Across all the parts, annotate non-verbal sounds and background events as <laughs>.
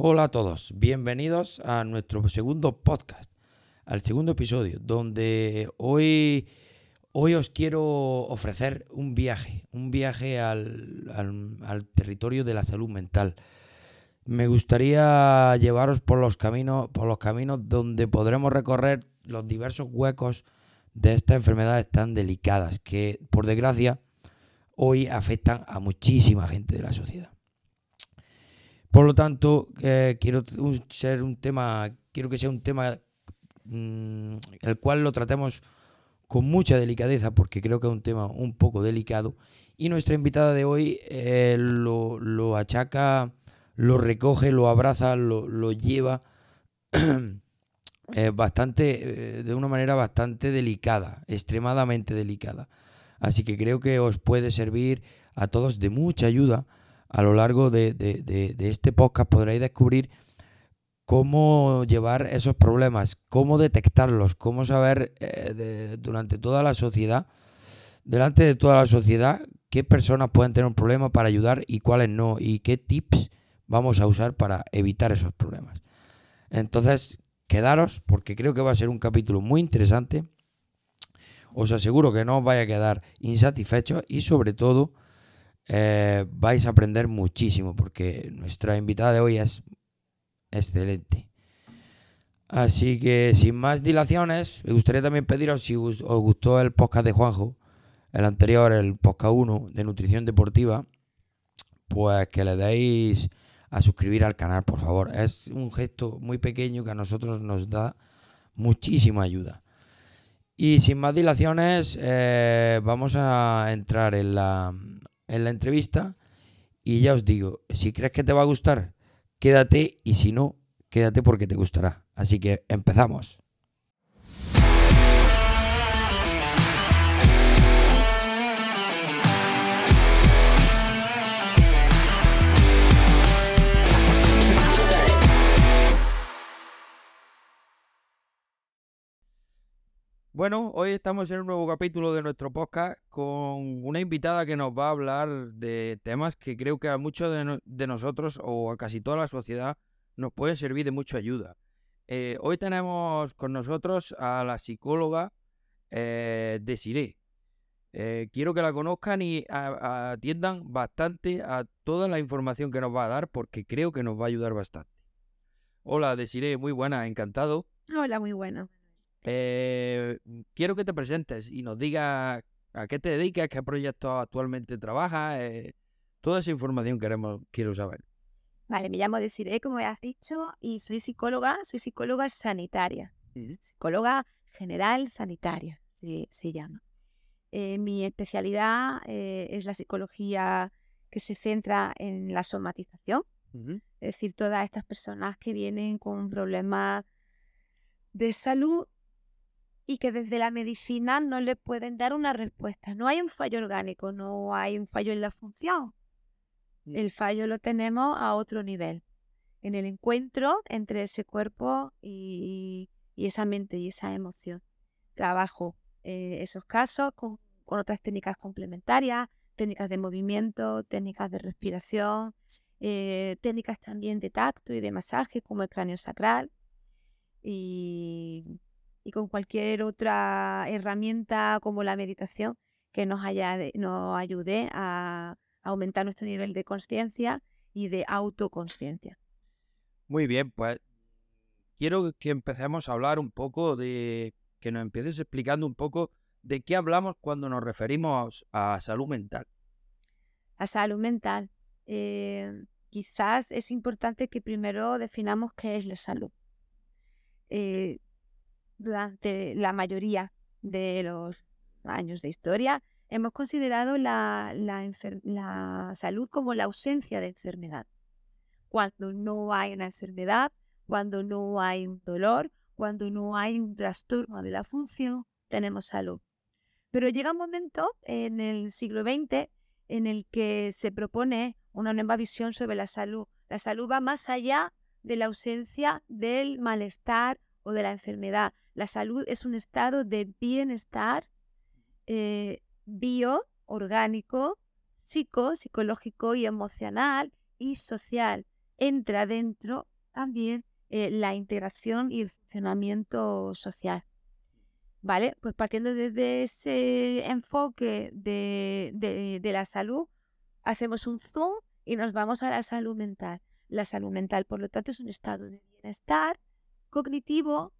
Hola a todos, bienvenidos a nuestro segundo podcast, al segundo episodio, donde hoy, hoy os quiero ofrecer un viaje, un viaje al, al territorio de la salud mental. Me gustaría llevaros por los caminos, por los caminos donde podremos recorrer los diversos huecos de estas enfermedades tan delicadas que, por desgracia, hoy afectan a muchísima gente de la sociedad. Por lo tanto, eh, quiero ser un tema, quiero que sea un tema mm, el cual lo tratemos con mucha delicadeza, porque creo que es un tema un poco delicado. Y nuestra invitada de hoy eh, lo, achaca, lo recoge, lo abraza, lo, lleva <clears throat> eh, bastante, de una manera bastante delicada, extremadamente delicada. Así que creo que os puede servir a todos de mucha ayuda a lo largo de, este podcast podréis descubrir cómo llevar esos problemas, cómo detectarlos, cómo saber eh, durante toda la sociedad, delante de toda la sociedad, qué personas pueden tener un problema para ayudar y cuáles no, y qué tips vamos a usar para evitar esos problemas. Entonces, quedaros, porque creo que va a ser un capítulo muy interesante. Os aseguro que no os vaya a quedar insatisfechos y sobre todo eh, vais a aprender muchísimo porque nuestra invitada de hoy es excelente. Así que sin más dilaciones, me gustaría también pediros si os gustó el podcast de Juanjo, el anterior, el podcast 1 de nutrición deportiva, pues que le deis a suscribir al canal, por favor. Es un gesto muy pequeño que a nosotros nos da muchísima ayuda. Y sin más dilaciones, eh, vamos a entrar en la, en la entrevista y ya os digo, si crees que te va a gustar, quédate y si no, quédate porque te gustará. Así que empezamos. Bueno, hoy estamos en un nuevo capítulo de nuestro podcast con una invitada que nos va a hablar de temas que creo que a muchos de, nosotros o a casi toda la sociedad nos pueden servir de mucha ayuda. Eh, hoy tenemos con nosotros a la psicóloga eh, Desiree. Eh, quiero que la conozcan y atiendan bastante a toda la información que nos va a dar porque creo que nos va a ayudar bastante. Hola Desiree, muy buena, encantado. Hola, muy buena. Eh, quiero que te presentes y nos digas a qué te dedicas, qué proyectos actualmente trabajas, eh, toda esa información queremos, quiero saber. Vale, me llamo Desiree, como has dicho, y soy psicóloga, soy psicóloga sanitaria, psicóloga general sanitaria, se, se llama. Eh, mi especialidad es la psicología que se centra en la somatización, es decir, todas estas personas que vienen con problemas de salud y que desde la medicina no le pueden dar una respuesta. No hay un fallo orgánico, no hay un fallo en la función. Mm. El fallo lo tenemos a otro nivel, en el encuentro entre ese cuerpo y, esa mente y esa emoción. Trabajo eh, esos casos con, otras técnicas complementarias, técnicas de movimiento, técnicas de respiración, eh, técnicas también de tacto y de masaje como el cráneo sacral. Y y con cualquier otra herramienta como la meditación que nos, haya, nos ayude a aumentar nuestro nivel de conciencia y de autoconsciencia. Muy bien, pues quiero que empecemos a hablar un poco de, que nos empieces explicando un poco de qué hablamos cuando nos referimos a salud mental. A salud mental. Eh, quizás es importante que primero definamos qué es la salud. Eh, durante la mayoría de los años de historia, hemos considerado la, salud como la ausencia de enfermedad. Cuando no hay una enfermedad, cuando no hay un dolor, cuando no hay un trastorno de la función, tenemos salud. Pero llega un momento en el siglo XX en el que se propone una nueva visión sobre la salud. La salud va más allá de la ausencia del malestar o de la enfermedad. La salud es un estado de bienestar eh, bio, orgánico, psico, psicológico y emocional y social. entra dentro también eh, la integración y el funcionamiento social. ¿Vale? Pues partiendo desde ese enfoque de, de la salud, hacemos un zoom y nos vamos a la salud mental. La salud mental, por lo tanto, es un estado de bienestar cognitivo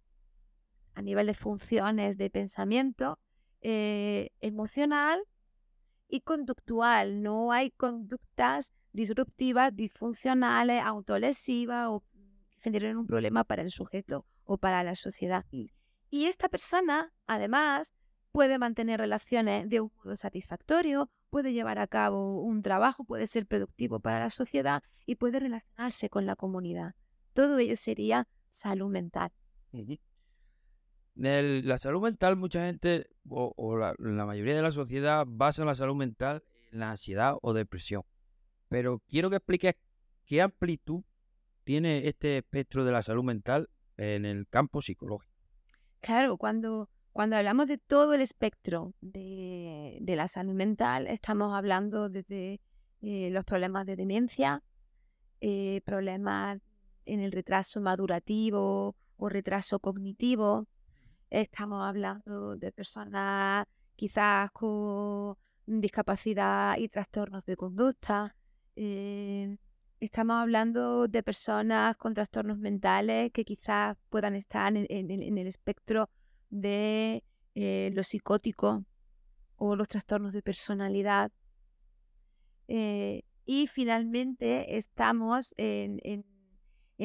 a nivel de funciones de pensamiento, eh, emocional y conductual. No hay conductas disruptivas, disfuncionales, autolesivas o que generen un problema para el sujeto o para la sociedad. Mm. Y esta persona, además, puede mantener relaciones de un modo satisfactorio, puede llevar a cabo un trabajo, puede ser productivo para la sociedad y puede relacionarse con la comunidad. Todo ello sería salud mental. la salud mental, mucha gente o, la, mayoría de la sociedad basa la salud mental en la ansiedad o depresión. Pero quiero que expliques qué amplitud tiene este espectro de la salud mental en el campo psicológico. Claro, cuando, cuando hablamos de todo el espectro de, la salud mental, estamos hablando desde eh, los problemas de demencia, eh, problemas en el retraso madurativo o retraso cognitivo. Estamos hablando de personas quizás con discapacidad y trastornos de conducta. Eh, estamos hablando de personas con trastornos mentales que quizás puedan estar en, el espectro de eh, lo psicótico o los trastornos de personalidad. Eh, y finalmente estamos en, en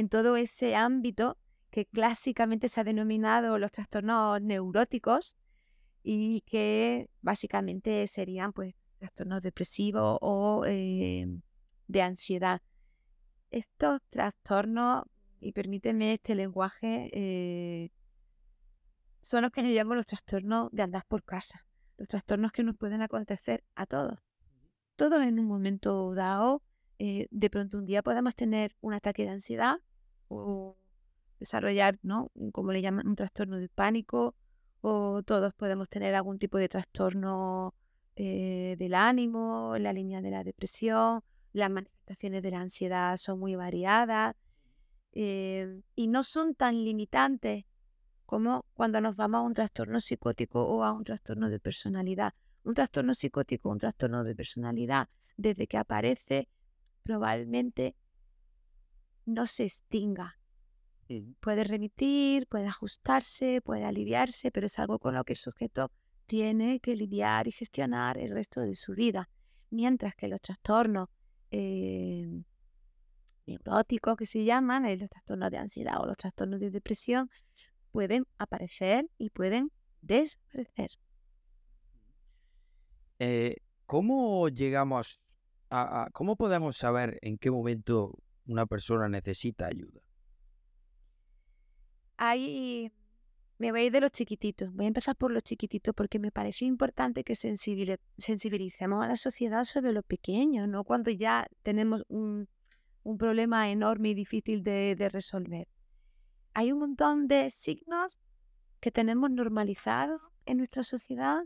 todo ese ámbito que clásicamente se ha denominado los trastornos neuróticos y que básicamente serían pues trastornos depresivos o eh, de ansiedad. Estos trastornos, y permíteme este lenguaje, eh, son los que nos llamamos los trastornos de andar por casa, los trastornos que nos pueden acontecer a todos. Todos en un momento dado eh, de pronto un día podemos tener un ataque de ansiedad o desarrollar, ¿no? Como le llaman, un trastorno de pánico o todos podemos tener algún tipo de trastorno eh, del ánimo, la línea de la depresión. Las manifestaciones de la ansiedad son muy variadas eh, y no son tan limitantes como cuando nos vamos a un trastorno psicótico o a un trastorno de personalidad. Un trastorno psicótico, un trastorno de personalidad, desde que aparece probablemente no se extinga. Puede remitir, puede ajustarse, puede aliviarse, pero es algo con lo que el sujeto tiene que lidiar y gestionar el resto de su vida. Mientras que los trastornos eh, neuróticos que se llaman, eh, los trastornos de ansiedad o los trastornos de depresión, pueden aparecer y pueden desaparecer. Eh, ¿Cómo llegamos ¿cómo podemos saber en qué momento una persona necesita ayuda? Ahí me voy a de los chiquititos. Voy a empezar por los chiquititos porque me parece importante que sensibilicemos a la sociedad sobre lo pequeño, no cuando ya tenemos un, problema enorme y difícil de, de resolver. Hay un montón de signos que tenemos normalizados en nuestra sociedad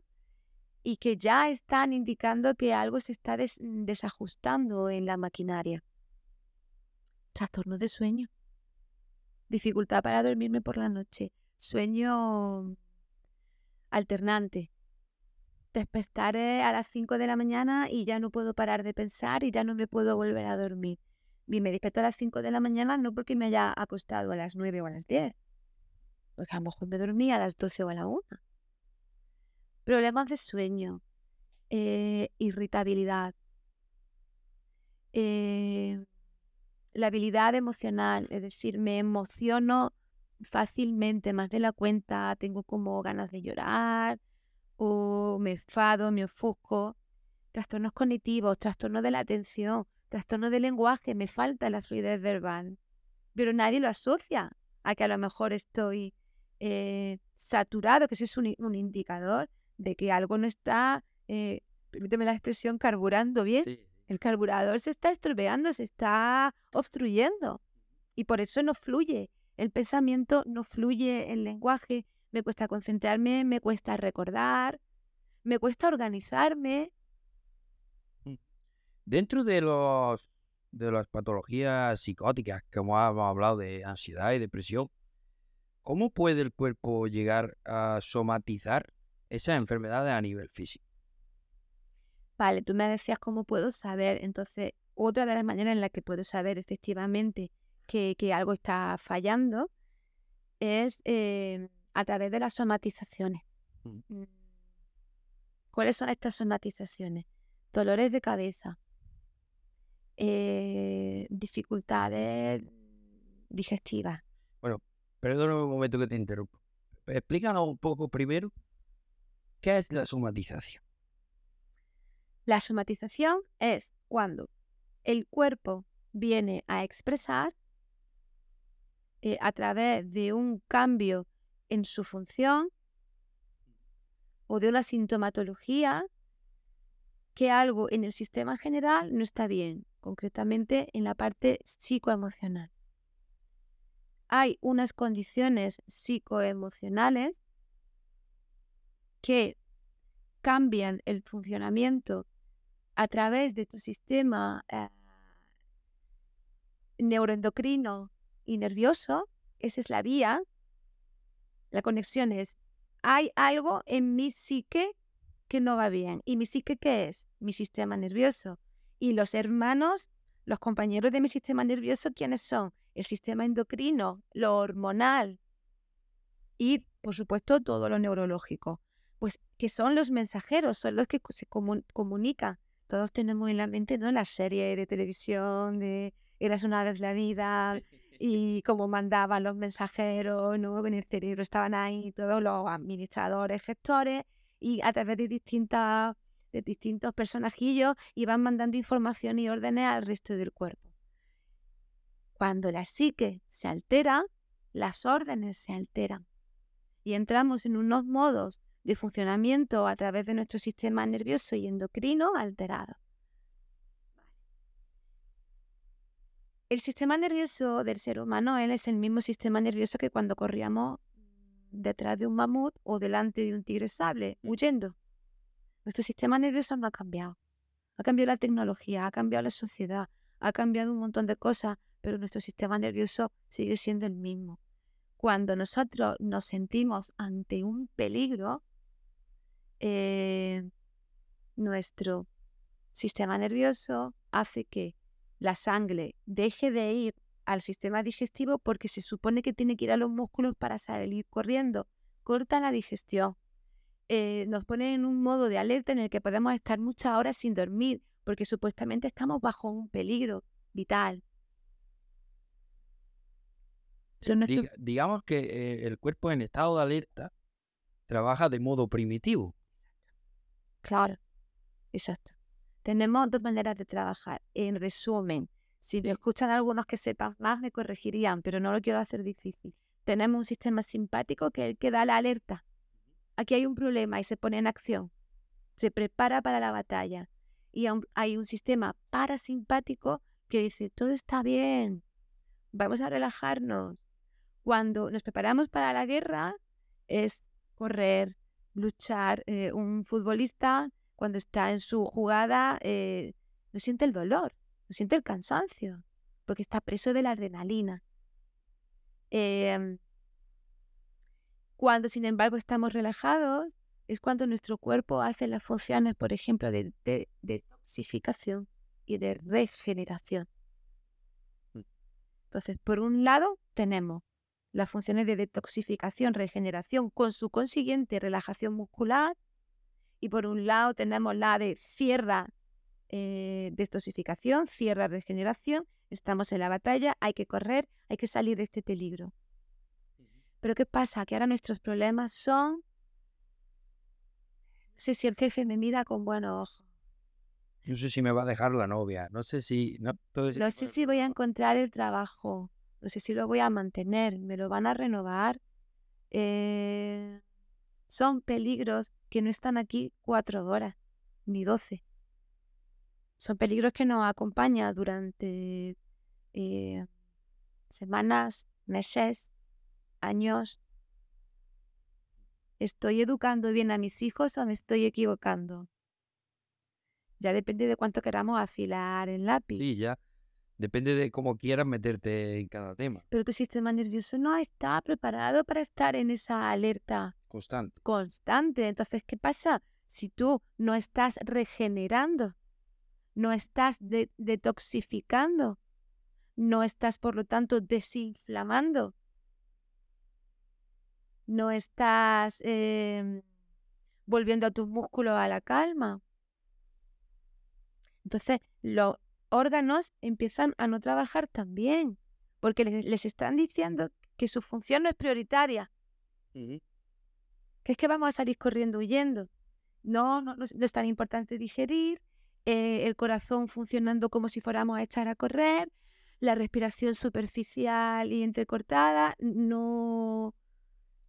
y que ya están indicando que algo se está mm, desajustando en la maquinaria. Trastorno de sueño. Dificultad para dormirme por la noche. Sueño alternante. Despertar a las 5 de la mañana y ya no puedo parar de pensar y ya no me puedo volver a dormir. Y me despierto a las 5 de la mañana no porque me haya acostado a las 9 o a las 10. Porque a lo mejor me dormí a las 12 o a la 1 problemas de sueño, eh, irritabilidad, eh, la habilidad emocional, es decir, me emociono fácilmente, más de la cuenta, tengo como ganas de llorar o me enfado, me ofusco, trastornos cognitivos, trastornos de la atención, trastornos del lenguaje, me falta la fluidez verbal, pero nadie lo asocia a que a lo mejor estoy eh, saturado, que eso es un indicador de que algo no está, eh, permíteme la expresión, carburando bien. El carburador se está estropeando, se está obstruyendo y por eso no fluye. El pensamiento no fluye, el lenguaje, me cuesta concentrarme, me cuesta recordar, me cuesta organizarme. Mm. Dentro de los de las patologías psicóticas, como hemos hablado de ansiedad y depresión, ¿cómo puede el cuerpo llegar a somatizar esas enfermedades a nivel físico? Vale, tú me decías cómo puedo saber. Entonces, otra de las maneras en las que puedo saber efectivamente que, algo está fallando es eh, a través de las somatizaciones. Mm. Mm. ¿Cuáles son estas somatizaciones? Dolores de cabeza, eh, dificultades digestivas. Bueno, perdóname un momento que te interrumpo. Explícanos un poco primero qué es la somatización. La somatización es cuando el cuerpo viene a expresar eh, a través de un cambio en su función o de una sintomatología que algo en el sistema general no está bien, concretamente en la parte psicoemocional. Hay unas condiciones psicoemocionales que cambian el funcionamiento a través de tu sistema eh, neuroendocrino y nervioso, esa es la vía, la conexión es, hay algo en mi psique que no va bien. ¿Y mi psique qué es? Mi sistema nervioso. Y los hermanos, los compañeros de mi sistema nervioso, ¿quiénes son? El sistema endocrino, lo hormonal y, por supuesto, todo lo neurológico. Pues que son los mensajeros, son los que se comunican todos tenemos en la mente ¿no? la serie de televisión de Eras una vez la vida y cómo mandaban los mensajeros, ¿no? en el cerebro estaban ahí todos los administradores, gestores y a través de distintas de distintos personajillos iban mandando información y órdenes al resto del cuerpo. Cuando la psique se altera, las órdenes se alteran y entramos en unos modos de funcionamiento a través de nuestro sistema nervioso y endocrino alterado. El sistema nervioso del ser humano es el mismo sistema nervioso que cuando corríamos detrás de un mamut o delante de un tigre sable, huyendo. Nuestro sistema nervioso no ha cambiado. Ha cambiado la tecnología, ha cambiado la sociedad, ha cambiado un montón de cosas, pero nuestro sistema nervioso sigue siendo el mismo. Cuando nosotros nos sentimos ante un peligro, eh, nuestro sistema nervioso hace que la sangre deje de ir al sistema digestivo porque se supone que tiene que ir a los músculos para salir corriendo. Corta la digestión. Eh, nos pone en un modo de alerta en el que podemos estar muchas horas sin dormir porque supuestamente estamos bajo un peligro vital. Digamos que eh, el cuerpo en estado de alerta trabaja de modo primitivo. Claro, exacto. Tenemos dos maneras de trabajar. En resumen, si me escuchan algunos que sepan más, me corregirían, pero no lo quiero hacer difícil. Tenemos un sistema simpático que es el que da la alerta. Aquí hay un problema y se pone en acción. Se prepara para la batalla. Y hay un sistema parasimpático que dice, todo está bien, vamos a relajarnos. Cuando nos preparamos para la guerra es correr, luchar. Eh, un futbolista, cuando está en su jugada, eh, no siente el dolor, no siente el cansancio, porque está preso de la adrenalina. Em, cuando, sin embargo, estamos relajados, es cuando nuestro cuerpo hace las funciones, por ejemplo, de, de detoxificación y de regeneración. Entonces, por un lado, tenemos las funciones de detoxificación, regeneración, con su consiguiente relajación muscular. Y por un lado tenemos la de cierra eh, detoxificación, cierra regeneración. Estamos en la batalla, hay que correr, hay que salir de este peligro. Pero ¿qué pasa? Que ahora nuestros problemas son... No sé si el jefe me mira con buenos ojos. No sé si me va a dejar la novia, no sé si... No, no sé si voy a encontrar el trabajo no sé si lo voy a mantener, me lo van a renovar. Eh, son peligros que no están aquí cuatro horas, ni doce. Son peligros que nos acompañan durante eh, semanas, meses, años. ¿Estoy educando bien a mis hijos o me estoy equivocando? Ya depende de cuánto queramos afilar el lápiz. Sí, ya Depende de cómo quieras meterte en cada tema. Pero tu sistema nervioso no está preparado para estar en esa alerta Constante. constante. Entonces, ¿qué pasa? Si tú no estás regenerando, no estás de- detoxificando, no estás, por lo tanto, desinflamando, no estás em, volviendo a tus músculos a la calma. Entonces, los órganos empiezan a no trabajar tan bien, porque les, les están diciendo que su función no es prioritaria, que es que vamos a salir corriendo huyendo. No, no, no es, no es tan importante digerir, eh, el corazón funcionando como si fuéramos a echar a correr, la respiración superficial y entrecortada, no,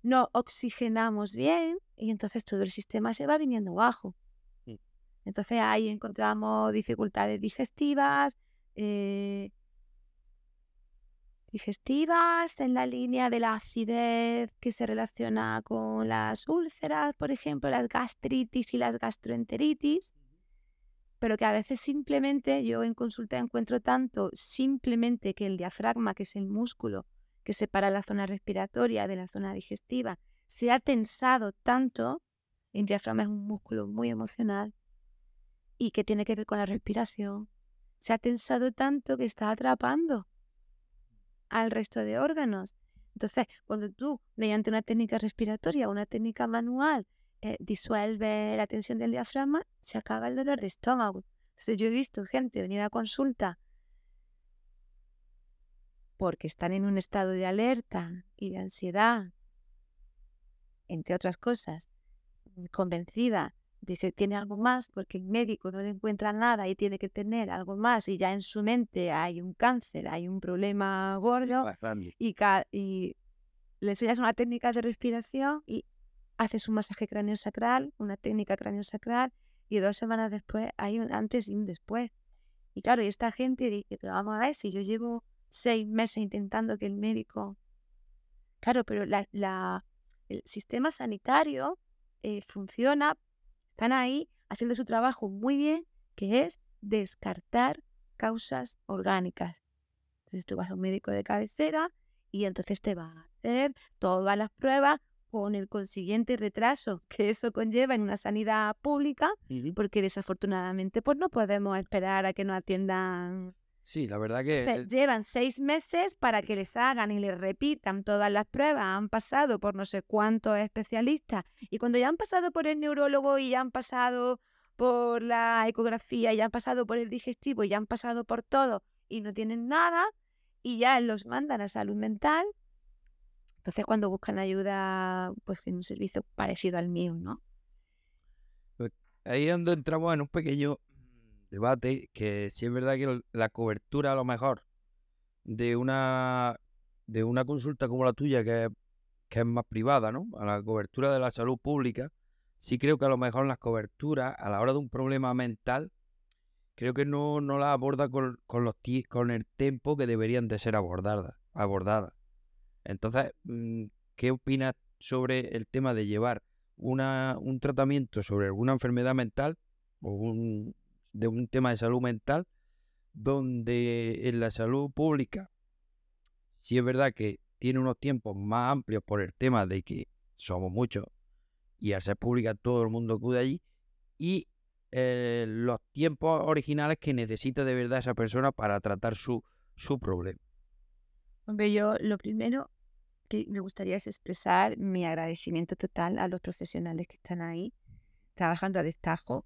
no oxigenamos bien y entonces todo el sistema se va viniendo abajo. Entonces ahí encontramos dificultades digestivas, eh, digestivas en la línea de la acidez que se relaciona con las úlceras, por ejemplo, las gastritis y las gastroenteritis, pero que a veces simplemente yo en consulta encuentro tanto simplemente que el diafragma, que es el músculo que separa la zona respiratoria de la zona digestiva, se ha tensado tanto, el diafragma es un músculo muy emocional y que tiene que ver con la respiración, se ha tensado tanto que está atrapando al resto de órganos. Entonces, cuando tú, mediante una técnica respiratoria, una técnica manual, eh, disuelve la tensión del diafragma, se acaba el dolor de estómago. Entonces, yo he visto gente venir a consulta porque están en un estado de alerta y de ansiedad, entre otras cosas, convencida dice tiene algo más porque el médico no le encuentra nada y tiene que tener algo más y ya en su mente hay un cáncer, hay un problema gordo y, y le enseñas una técnica de respiración y haces un masaje cráneo sacral, una técnica cráneo sacral y dos semanas después hay un antes y un después. Y claro, y esta gente dice, pero vamos a ver, si yo llevo seis meses intentando que el médico... Claro, pero la, la- el sistema sanitario eh, funciona, están ahí haciendo su trabajo muy bien, que es descartar causas orgánicas. Entonces tú vas a un médico de cabecera y entonces te va a hacer todas las pruebas con el consiguiente retraso que eso conlleva en una sanidad pública, porque desafortunadamente pues no podemos esperar a que nos atiendan. Sí, la verdad que Entonces, Llevan seis meses para que les hagan y les repitan todas las pruebas, han pasado por no sé cuántos especialistas y cuando ya han pasado por el neurólogo y ya han pasado por la ecografía, ya han pasado por el digestivo, ya han pasado por todo y no tienen nada y ya los mandan a salud mental. Entonces cuando buscan ayuda, pues en un servicio parecido al mío, ¿no? ahí es donde entramos en un pequeño debate que si es verdad que la cobertura a lo mejor de una de una consulta como la tuya que es, que es más privada, ¿no? A la cobertura de la salud pública, sí creo que a lo mejor las coberturas a la hora de un problema mental creo que no, no la aborda con, con los con el tiempo que deberían de ser abordadas, abordadas. Entonces, mm, ¿qué opinas sobre el tema de llevar una, un tratamiento sobre alguna enfermedad mental o un, de un tema de salud mental donde en la salud pública sí es verdad que tiene unos tiempos más amplios por el tema de que somos muchos y al ser pública todo el mundo acude allí y eh, los tiempos originales que necesita de verdad esa persona para tratar su, su problema. Hombre, yo lo primero que me gustaría es expresar mi agradecimiento total a los profesionales que están ahí trabajando a destajo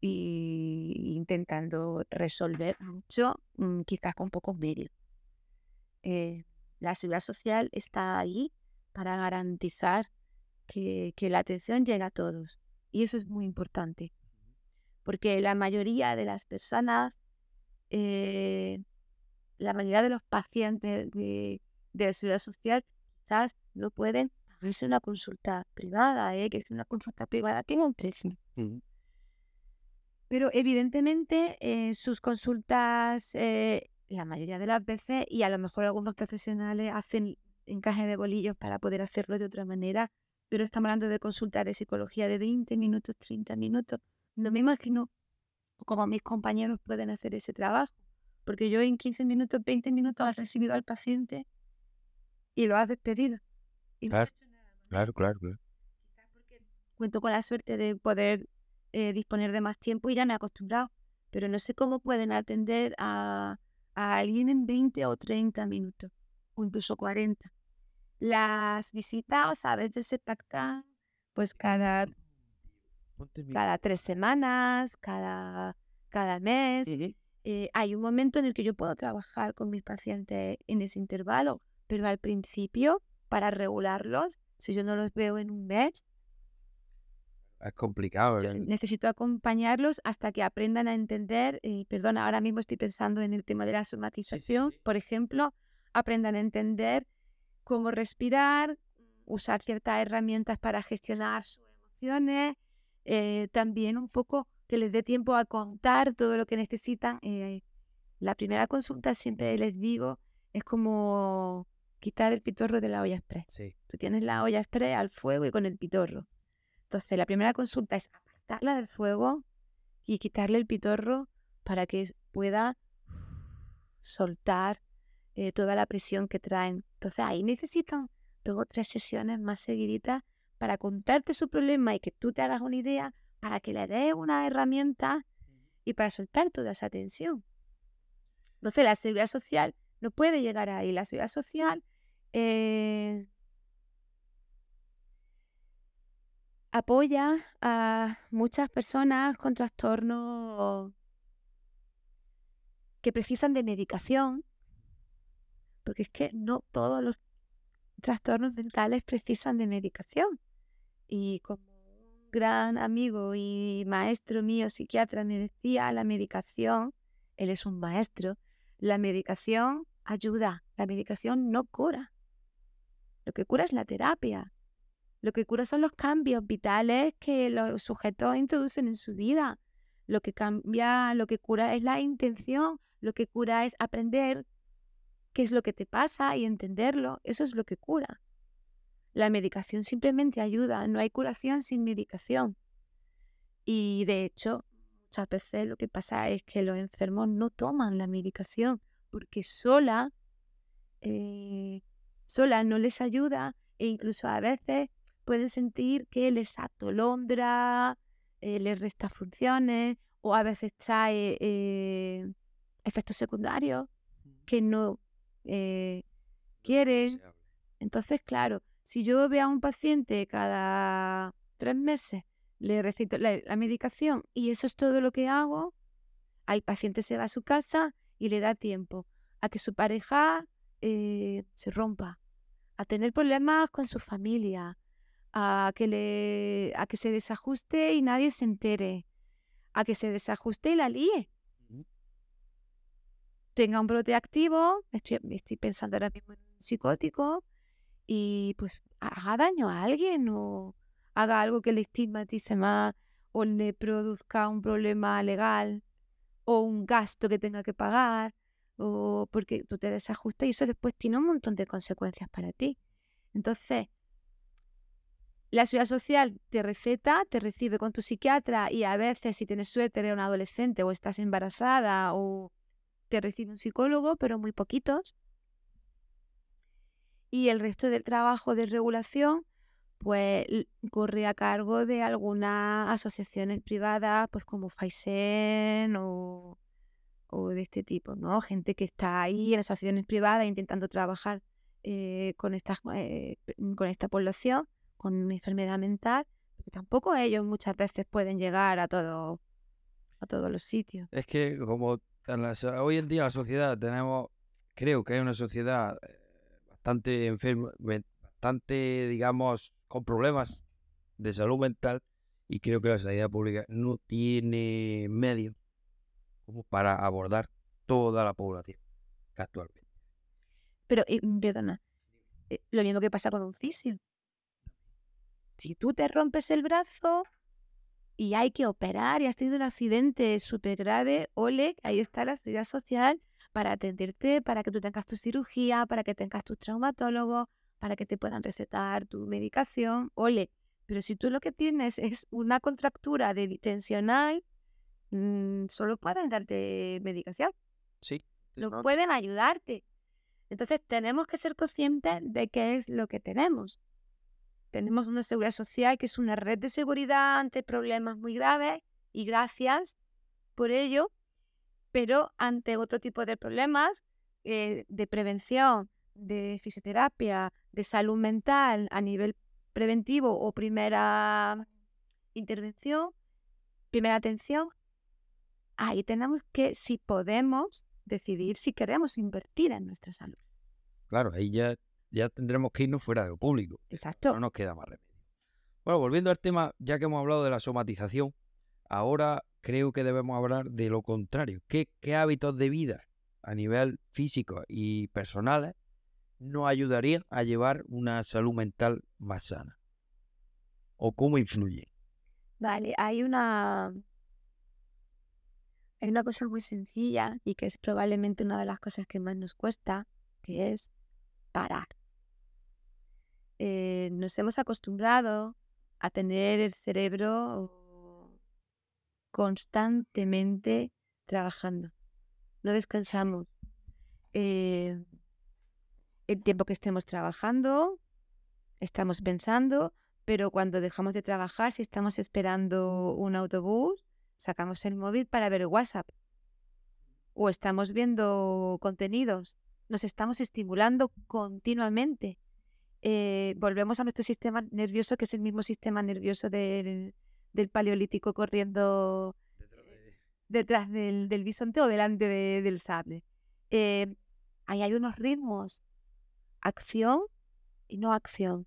y intentando resolver mucho, mm, quizás con pocos medios. Eh, la seguridad social está ahí para garantizar que, que la atención llega a todos y eso es muy importante porque la mayoría de las personas, eh, la mayoría de los pacientes de, de la seguridad social quizás no pueden pagarse una consulta privada, ¿eh? que una consulta privada tiene un precio. Pero evidentemente eh, sus consultas, eh, la mayoría de las veces, y a lo mejor algunos profesionales hacen encaje de bolillos para poder hacerlo de otra manera, pero estamos hablando de consultas de psicología de 20 minutos, 30 minutos. No me imagino cómo mis compañeros pueden hacer ese trabajo, porque yo en 15 minutos, 20 minutos has recibido al paciente y lo has despedido. Y no has Claro, hecho nada. Claro, claro, claro. Cuento con la suerte de poder eh, disponer de más tiempo y ya me he acostumbrado, pero no sé cómo pueden atender a, a alguien en 20 o 30 minutos, o incluso 40. Las visitas a veces se pactan pues cada, cada tres semanas, cada, cada mes. Eh, hay un momento en el que yo puedo trabajar con mis pacientes en ese intervalo, pero al principio, para regularlos, si yo no los veo en un mes, Es complicado. necesito acompañarlos hasta que aprendan a entender, y perdona, ahora mismo estoy pensando en el tema de la somatización, sí. por ejemplo, aprendan a entender cómo respirar, usar ciertas herramientas para gestionar sus emociones, eh, también un poco que les dé tiempo a contar todo lo que necesitan. eh, la primera consulta siempre les digo es como quitar el pitorro de la olla express. Sí. Tú tienes la olla express al fuego y con el pitorro. Entonces, la primera consulta es apartarla del fuego y quitarle el pitorro para que pueda soltar eh, toda la presión que traen. Entonces, ahí necesitan dos tres sesiones más seguiditas para contarte su problema y que tú te hagas una idea, para que le des una herramienta y para soltar toda esa tensión. Entonces, la seguridad social no puede llegar ahí. La seguridad social eh, apoya a muchas personas con trastornos que precisan de medicación, porque es que no todos los trastornos mentales precisan de medicación. Y como un gran amigo y maestro mío, psiquiatra, me decía, la medicación, él es un maestro, la medicación ayuda, la medicación no cura. Lo que cura es la terapia. Lo que cura son los cambios vitales que los sujetos introducen en su vida. Lo que cambia, lo que cura es la intención, lo que cura es aprender qué es lo que te pasa y entenderlo. Eso es lo que cura. La medicación simplemente ayuda, no hay curación sin medicación. Y de hecho, muchas veces lo que pasa es que los enfermos no toman la medicación porque sola, eh, sola no les ayuda e incluso a veces pueden sentir que les atolondra, eh, les resta funciones o a veces trae eh, efectos secundarios que no eh, quieren. Entonces, claro, si yo veo a un paciente cada tres meses, le recito la, la medicación y eso es todo lo que hago, el paciente se va a su casa y le da tiempo a que su pareja eh, se rompa, a tener problemas con su familia, a que, le, a que se desajuste y nadie se entere, a que se desajuste y la líe. Tenga un brote activo, estoy, estoy pensando ahora mismo en un psicótico, y pues haga daño a alguien o haga algo que le estigmatice más o le produzca un problema legal o un gasto que tenga que pagar o porque tú te desajustas y eso después tiene un montón de consecuencias para ti. Entonces, la seguridad social te receta, te recibe con tu psiquiatra y a veces, si tienes suerte, eres un adolescente o estás embarazada o te recibe un psicólogo, pero muy poquitos. Y el resto del trabajo de regulación, pues corre a cargo de algunas asociaciones privadas, pues como Faisen o, o de este tipo, ¿no? Gente que está ahí en asociaciones privadas intentando trabajar eh, con, estas, eh, con esta población, con una enfermedad mental, porque tampoco ellos muchas veces pueden llegar a, todo, a todos los sitios. Es que como en la hoy en día la sociedad tenemos, creo que hay una sociedad eh, bastante enferma, bastante, digamos, con problemas de salud mental y creo que la sanidad pública no tiene medios como para abordar toda la población actualmente. Pero, y, perdona, eh, lo mismo que pasa con un fisio. Si tú te rompes el brazo y hay que operar y has tenido un accidente súper grave, ole, ahí está la seguridad social para atenderte, para que tú tengas tu cirugía, para que tengas tus traumatólogos, para que te puedan recetar tu medicación, ole. Pero si tú lo que tienes es una contractura de tensional, mm, solo pueden darte medicación. Sí. no pueden ayudarte. Entonces tenemos que ser conscientes de qué es lo que tenemos. Tenemos una seguridad social que es una red de seguridad ante problemas muy graves y gracias por ello, pero ante otro tipo de problemas eh, de prevención, de fisioterapia, de salud mental a nivel preventivo o primera intervención, primera atención, ahí tenemos que, si podemos, decidir si queremos invertir en nuestra salud. Claro, ahí ya, ya tendremos que irnos fuera de lo público. Exacto. No nos queda más remedio. Bueno, volviendo al tema, ya que hemos hablado de la somatización, ahora creo que debemos hablar de lo contrario. ¿Qué, qué hábitos de vida a nivel físico y personales nos ayudarían a llevar una salud mental más sana? ¿O cómo influye? Vale, hay una, hay una cosa muy sencilla y que es probablemente una de las cosas que más nos cuesta, que es parar. Eh, nos hemos acostumbrado a tener el cerebro constantemente trabajando. No descansamos. Eh, el tiempo que estemos trabajando, estamos pensando, pero cuando dejamos de trabajar, si estamos esperando un autobús, sacamos el móvil para ver WhatsApp o estamos viendo contenidos, nos estamos estimulando continuamente. Eh, volvemos a nuestro sistema nervioso, que es el mismo sistema nervioso del, paleolítico corriendo detrás, del, bisonte o delante del sable. Eh, ahí hay unos ritmos, acción y no acción.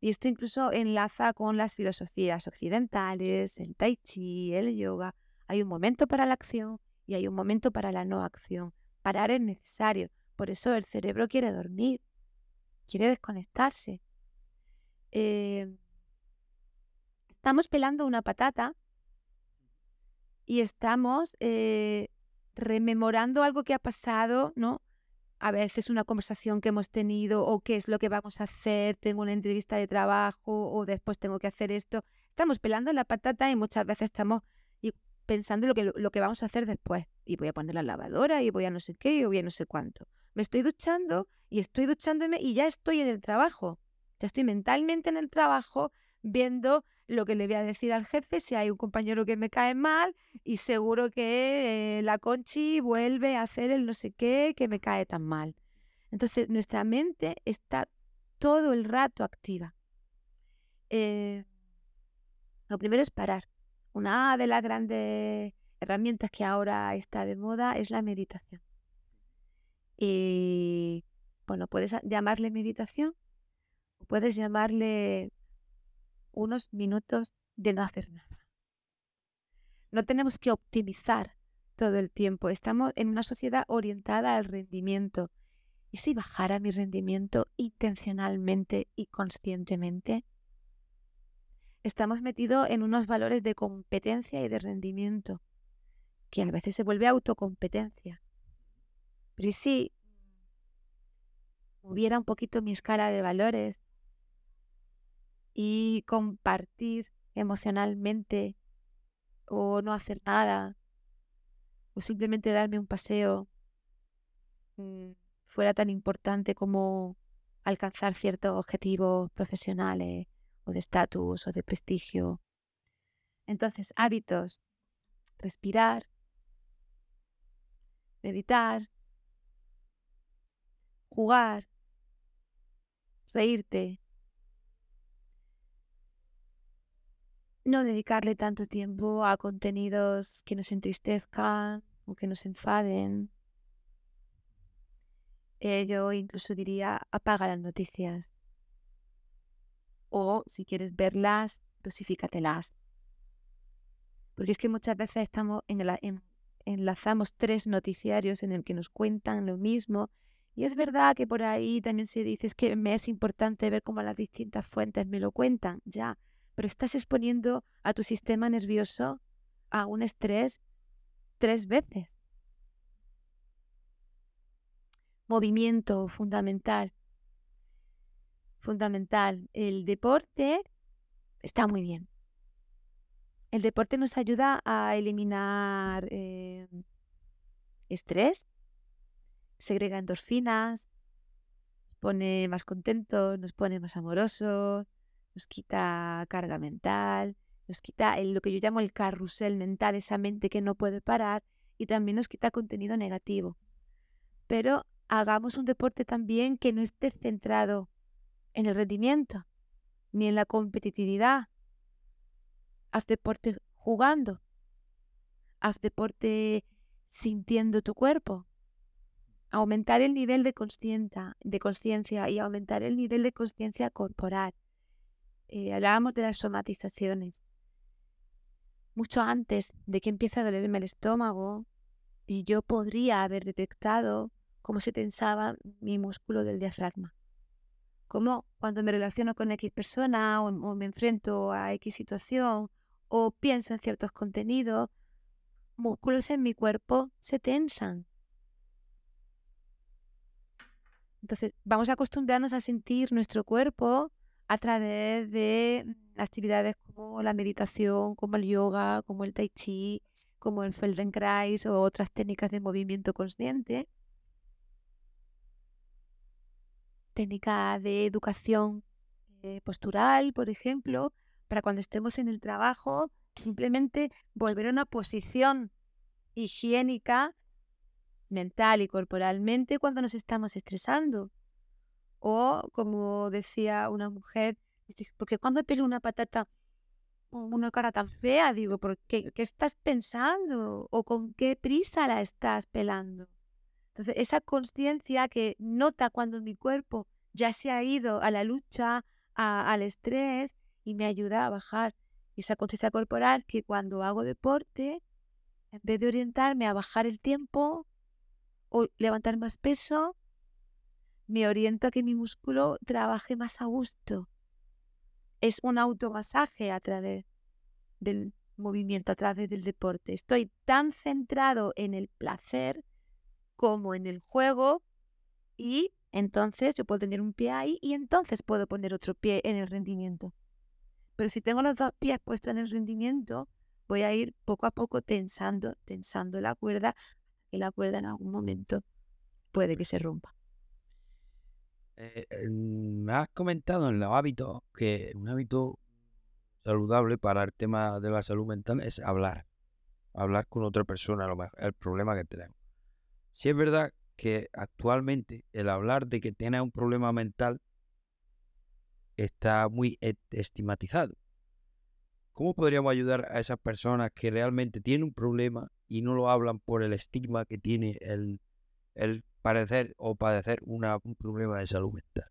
Y esto incluso enlaza con las filosofías occidentales, el tai chi, el yoga. Hay un momento para la acción y hay un momento para la no acción. Parar es necesario. Por eso el cerebro quiere dormir, quiere desconectarse. Eh, estamos pelando una patata y estamos eh, rememorando algo que ha pasado, ¿no? a veces una conversación que hemos tenido o qué es lo que vamos a hacer, tengo una entrevista de trabajo o después tengo que hacer esto. Estamos pelando la patata y muchas veces estamos pensando lo que, lo que vamos a hacer después. Y voy a poner la lavadora y voy a no sé qué y voy a no sé cuánto. Me estoy duchando y estoy duchándome y ya estoy en el trabajo. Ya estoy mentalmente en el trabajo viendo lo que le voy a decir al jefe si hay un compañero que me cae mal y seguro que eh, la Conchi vuelve a hacer el no sé qué que me cae tan mal. Entonces nuestra mente está todo el rato activa. Eh, lo primero es parar. Una de las grandes herramientas que ahora está de moda es la meditación. Y bueno, puedes llamarle meditación o puedes llamarle unos minutos de no hacer nada. No tenemos que optimizar todo el tiempo. Estamos en una sociedad orientada al rendimiento. ¿Y si bajara mi rendimiento intencionalmente y conscientemente? Estamos metidos en unos valores de competencia y de rendimiento, que a veces se vuelve autocompetencia. Pero ¿y si hubiera un poquito mi escala de valores y compartir emocionalmente o no hacer nada o simplemente darme un paseo mm, fuera tan importante como alcanzar ciertos objetivos profesionales o de estatus o de prestigio. Entonces, hábitos, respirar, meditar, jugar, reírte, no dedicarle tanto tiempo a contenidos que nos entristezcan o que nos enfaden. Eh, yo incluso diría apaga las noticias. O si quieres verlas, dosifícatelas. Porque es que muchas veces estamos en enlazamos tres noticiarios en el que nos cuentan lo mismo. Y es verdad que por ahí también se dice que me es importante ver cómo las distintas fuentes me lo cuentan, ya pero estás exponiendo a tu sistema nervioso a un estrés tres veces. Movimiento fundamental. Fundamental. El deporte está muy bien. El deporte nos ayuda a eliminar eh, estrés, segrega endorfinas, nos pone más contentos, nos pone más amorosos, nos quita carga mental, nos quita lo que yo llamo el carrusel mental, esa mente que no puede parar, y también nos quita contenido negativo. Pero hagamos un deporte también que no esté centrado en el rendimiento ni en la competitividad. Haz deporte jugando. Haz deporte sintiendo tu cuerpo. Aumentar el nivel de conciencia y aumentar el nivel de conciencia corporal. Eh, hablábamos de las somatizaciones. Mucho antes de que empiece a dolerme el estómago, yo podría haber detectado cómo se tensaba mi músculo del diafragma. Como cuando me relaciono con X persona o, me enfrento a X situación o pienso en ciertos contenidos, músculos en mi cuerpo se tensan. Entonces, vamos a acostumbrarnos a sentir nuestro cuerpo a través de actividades como la meditación, como el yoga, como el tai chi, como el Feldenkrais o otras técnicas de movimiento consciente. Técnica de educación eh, postural, por ejemplo, para cuando estemos en el trabajo, simplemente volver a una posición higiénica mental y corporalmente cuando nos estamos estresando. O, como decía una mujer, porque cuando te una patata con una cara tan fea, digo, ¿por qué, qué estás pensando? ¿O con qué prisa la estás pelando? Entonces, esa conciencia que nota cuando mi cuerpo ya se ha ido a la lucha, al estrés y me ayuda a bajar esa conciencia corporal que cuando hago deporte, en vez de orientarme a bajar el tiempo levantar más peso, me oriento a que mi músculo trabaje más a gusto. Es un automasaje a través del movimiento, a través del deporte. Estoy tan centrado en el placer como en el juego y entonces yo puedo tener un pie ahí y entonces puedo poner otro pie en el rendimiento. Pero si tengo los dos pies puestos en el rendimiento, voy a ir poco a poco tensando, tensando la cuerda y la cuerda en algún momento puede que se rompa. Eh, me has comentado en los hábitos que un hábito saludable para el tema de la salud mental es hablar. Hablar con otra persona, lo el problema que tenemos. Si es verdad que actualmente el hablar de que tiene un problema mental está muy estigmatizado. ¿Cómo podríamos ayudar a esas personas que realmente tienen un problema y no lo hablan por el estigma que tiene el, el parecer o padecer una, un problema de salud mental?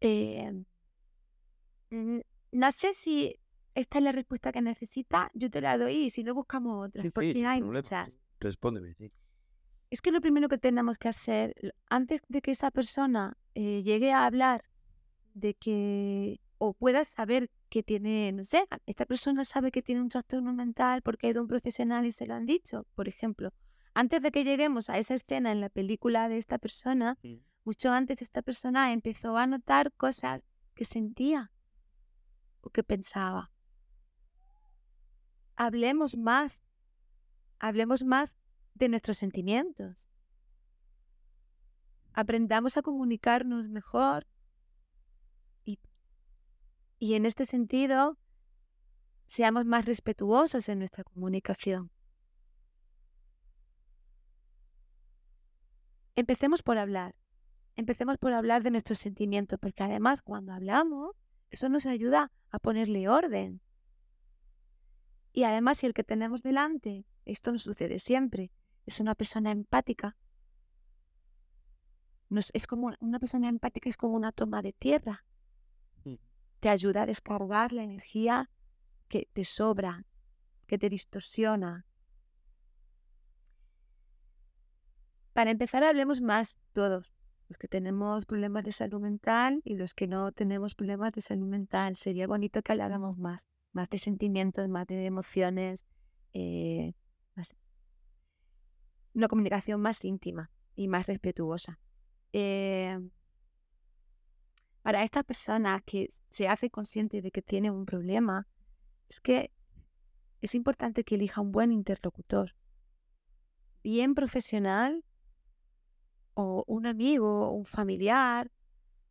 Eh, no sé si esta es la respuesta que necesita, yo te la doy y si no buscamos otra, porque hay muchas. Respóndeme, sí. Es que lo primero que tenemos que hacer, antes de que esa persona eh, llegue a hablar de que, o pueda saber que tiene, no sé, esta persona sabe que tiene un trastorno mental porque ha ido a un profesional y se lo han dicho, por ejemplo. Antes de que lleguemos a esa escena en la película de esta persona, mucho antes esta persona empezó a notar cosas que sentía o que pensaba hablemos más, hablemos más de nuestros sentimientos. Aprendamos a comunicarnos mejor y en este sentido seamos más respetuosos en nuestra comunicación. Empecemos por hablar. Empecemos por hablar de nuestros sentimientos, porque además cuando hablamos, eso nos ayuda a ponerle orden y además, si el que tenemos delante, esto no sucede siempre, es una persona empática, es como una persona empática es como una toma de tierra. Te ayuda a descargar la energía que te sobra, que te distorsiona. Para empezar, hablemos más todos, los que tenemos problemas de salud mental y los que no tenemos problemas de salud mental. Sería bonito que habláramos más más de sentimientos, más de emociones, eh, una comunicación más íntima y más respetuosa. Eh, para esta persona que se hace consciente de que tiene un problema, es que es importante que elija un buen interlocutor, bien profesional o un amigo o un familiar,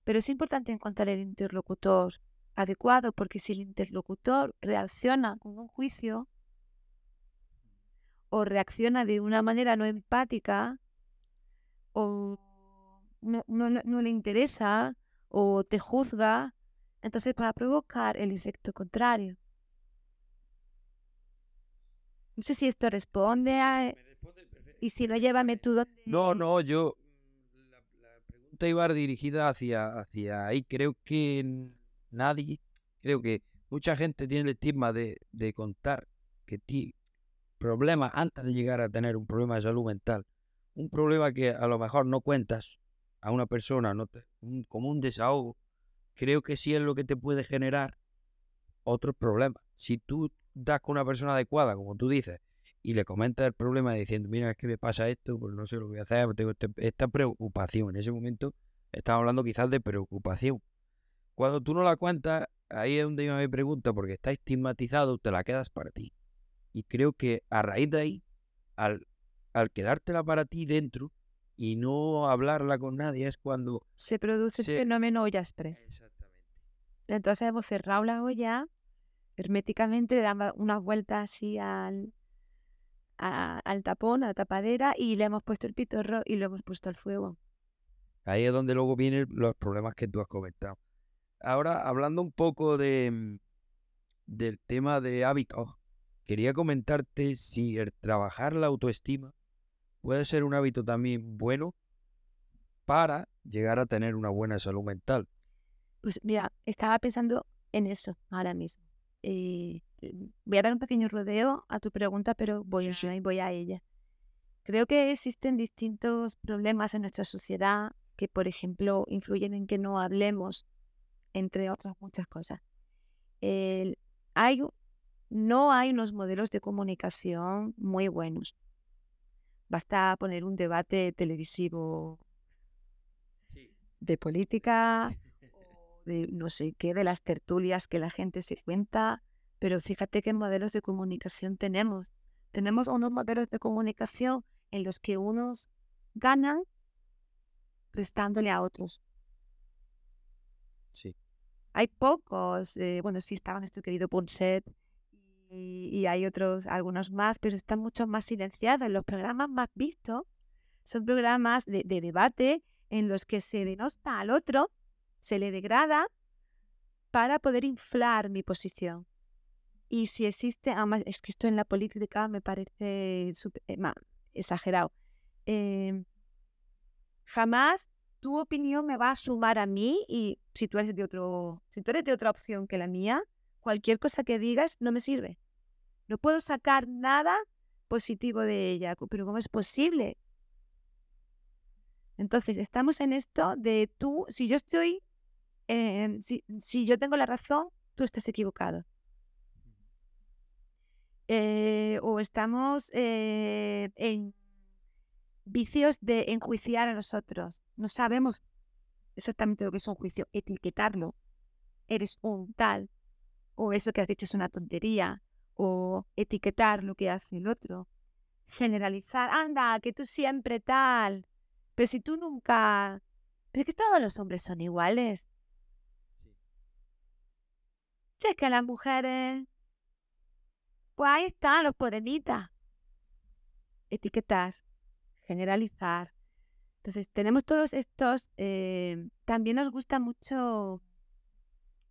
pero es importante encontrar el interlocutor adecuado porque si el interlocutor reacciona con un juicio o reacciona de una manera no empática o no, no le interesa o te juzga, entonces va a provocar el efecto contrario. No sé si esto responde a... Y si no, llévame tú donde... No, no, yo... Mm, la, pregunta iba dirigida hacia, hacia ahí. Creo que nadie, creo que mucha gente tiene el estigma de, de contar que ti problemas antes de llegar a tener un problema de salud mental. Un problema que a lo mejor no cuentas a una persona no como un desahogo. Creo que sí es lo que te puede generar otros problemas. Si tú das con una persona adecuada, como tú dices, y le comentas el problema diciendo, mira, es que me pasa esto, pues no sé lo que voy a hacer, tengo este, esta preocupación. En ese momento estamos hablando quizás de preocupación. Cuando tú no la cuentas, ahí es donde yo me pregunta, porque está estigmatizado, te la quedas para ti. Y creo que a raíz de ahí, al quedártela para ti dentro y no hablarla con nadie, es cuando... Se produce el fenómeno olla express. Exactamente. Entonces hemos cerrado la olla herméticamente, le damos unas vueltas así al, al tapón, a la tapadera, y le hemos puesto el pitorro y lo hemos puesto al fuego. Ahí es donde luego vienen los problemas que tú has comentado. Ahora, hablando un poco de, mm, del tema de hábitos, quería comentarte si el trabajar la autoestima puede ser un hábito también bueno para llegar a tener una buena salud mental. Pues mira, estaba pensando en eso ahora mismo. Eh, voy a dar un pequeño rodeo a tu pregunta, pero voy a, voy a ella. Creo que existen distintos problemas en nuestra sociedad que, por ejemplo, influyen en que no hablemos, entre otras muchas cosas. hay, no hay unos modelos de comunicación muy buenos. Basta poner un debate televisivo de política <laughs> de no sé qué, de las tertulias que la gente se cuenta, pero fíjate qué modelos de comunicación tenemos. Tenemos unos modelos de comunicación en los que unos ganan restándole a otros. Sí. Hay pocos, eh, bueno, sí estaba nuestro querido Ponset y, hay otros, algunos más, pero están mucho más silenciados. Los programas más vistos son programas de, de debate en los que se denosta al otro se le degrada para poder inflar mi posición. Y si existe, además es que esto en la política me parece eh, exagerado, em, jamás tu opinión me va a sumar a mí y si tú eres de otro, si tú eres de otra opción que la mía, cualquier cosa que digas no me sirve. No puedo sacar nada positivo de ella, pero ¿cómo es posible? Entonces, estamos en esto de tú, si yo estoy si, yo tengo la razón, tú estás equivocado. Eh, o estamos eh, en vicios de enjuiciar a nosotros. No sabemos exactamente lo que es un juicio, etiquetarlo. Eres un tal, o eso que has dicho es una tontería, o etiquetar lo que hace el otro. Generalizar, anda, que tú siempre tal, pero si tú nunca... Pero es que todos los hombres son iguales. Si es que las mujeres, pues ahí están los podemitas. Etiquetar, generalizar. Entonces, tenemos todos estos, eh, también nos gusta mucho,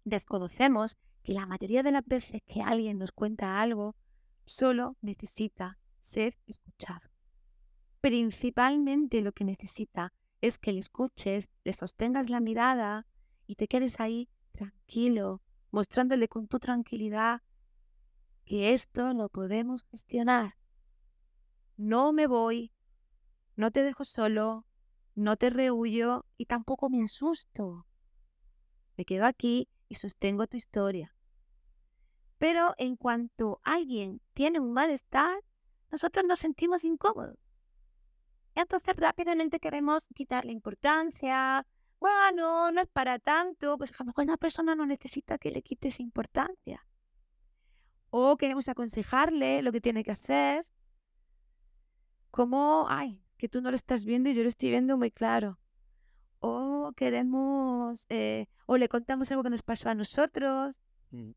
desconocemos que la mayoría de las veces que alguien nos cuenta algo, solo necesita ser escuchado. Principalmente lo que necesita es que le escuches, le sostengas la mirada y te quedes ahí tranquilo, mostrándole con tu tranquilidad que esto lo podemos gestionar. No me voy, no te dejo solo, no te rehuyo y tampoco me asusto. Me quedo aquí y sostengo tu historia. Pero en cuanto alguien tiene un malestar, nosotros nos sentimos incómodos. Entonces rápidamente queremos quitarle importancia, bueno, no es para tanto, pues a lo mejor una persona no necesita que le quites importancia. O queremos aconsejarle lo que tiene que hacer, como, ay, que tú no lo estás viendo y yo lo estoy viendo muy claro. O queremos, eh, o le contamos algo que nos pasó a nosotros. Mm.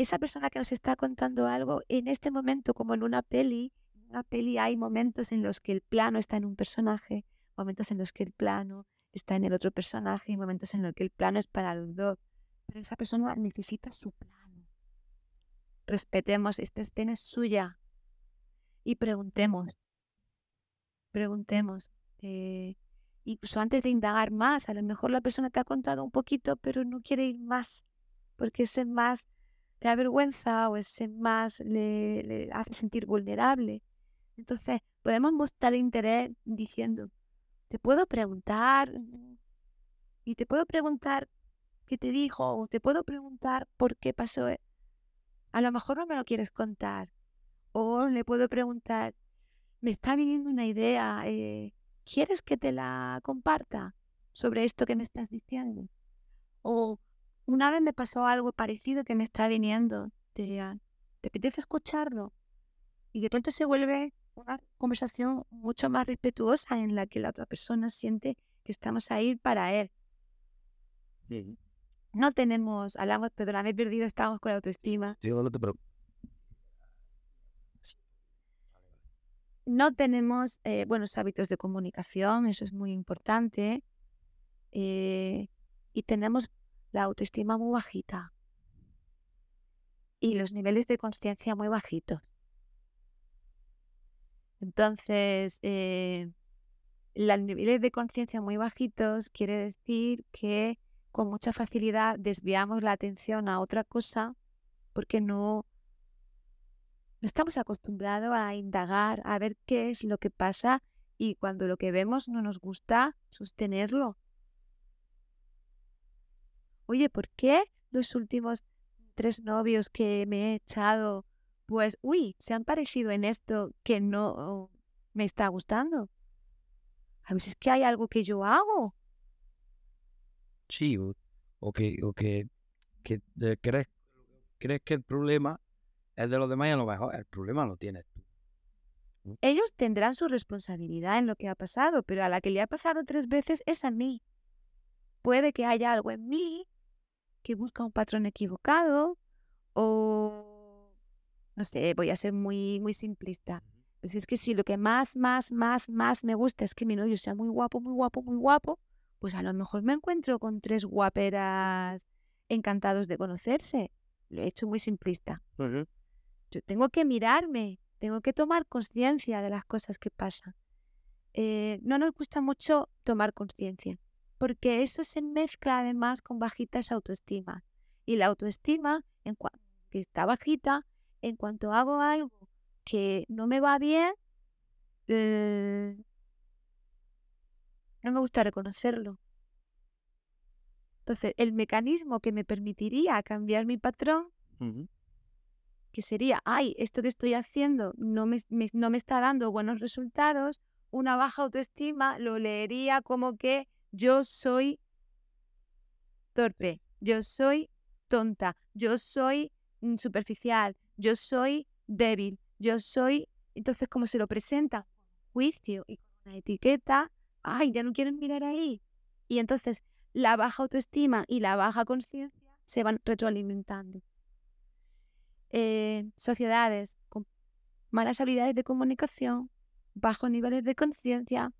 Esa persona que nos está contando algo, en este momento, como en una peli, en una peli hay momentos en los que el plano está en un personaje, momentos en los que el plano está en el otro personaje momentos en los que el plano es para los dos. Pero esa persona necesita su plano. Respetemos, esta escena es suya. Y preguntemos. Preguntemos. Eh, incluso antes de indagar más, a lo mejor la persona te ha contado un poquito, pero no quiere ir más, porque ese más te da vergüenza o ese más le, hace sentir vulnerable. Entonces, podemos mostrar interés diciendo, te puedo preguntar, y te puedo preguntar qué te dijo, o te puedo preguntar por qué pasó. e-". A lo mejor no me lo quieres contar. O le puedo preguntar, me está viniendo una idea, eh, ¿quieres que te la comparta sobre esto que me estás diciendo? O una vez me pasó algo parecido que me está viniendo, te, ah, ¿te apetece escucharlo? Y de pronto se vuelve una conversación mucho más respetuosa en la que la otra persona siente que estamos ahí para él. Sí. No tenemos, hablamos, perdona, me he perdido, estábamos con la autoestima. Sí, no te. No tenemos eh, buenos hábitos de comunicación, eso es muy importante. eh, y tenemos la autoestima muy bajita. Y los niveles de conciencia muy bajitos. Entonces, eh, los niveles de conciencia muy bajitos quiere decir que con mucha facilidad desviamos la atención a otra cosa porque no, no estamos acostumbrados a indagar, a ver qué es lo que pasa y cuando lo que vemos no nos gusta, sostenerlo. Oye, ¿por qué los últimos tres novios que me he echado, pues, uy, se han parecido en esto que no me está gustando? A veces que hay algo que yo hago. Sí, o, o que, o que, que de- crees, crees que el problema es de los demás y a lo mejor el problema lo tienes tú. Ellos tendrán su responsabilidad en lo que ha pasado, pero a la que le ha pasado tres veces es a mí. Puede que haya algo en mí que busca un patrón equivocado o no sé, voy a ser muy muy simplista. Pues es que si lo que más, más, más, más me gusta es que mi novio sea muy guapo, muy guapo, muy guapo, pues a lo mejor me encuentro con tres guaperas encantados de conocerse. Lo he hecho muy simplista. Yo tengo que mirarme, tengo que tomar conciencia de las cosas que pasan. Eh, no nos gusta mucho tomar conciencia, porque eso se mezcla además con bajitas autoestima. Y la autoestima, en que está bajita, en cuanto hago algo que no me va bien, eh, no me gusta reconocerlo. Entonces, el mecanismo que me permitiría cambiar mi patrón que sería, ay, esto que estoy haciendo no me, me- no me está dando buenos resultados, una baja autoestima lo leería como que yo soy torpe, yo soy tonta, yo soy mm, superficial, yo soy débil, yo soy... Entonces, como se lo presenta con juicio y con una etiqueta, ay, ya no quieren mirar ahí. Y entonces la baja autoestima y la baja conciencia se van retroalimentando eh, sociedades con malas habilidades de comunicación, bajos niveles de conciencia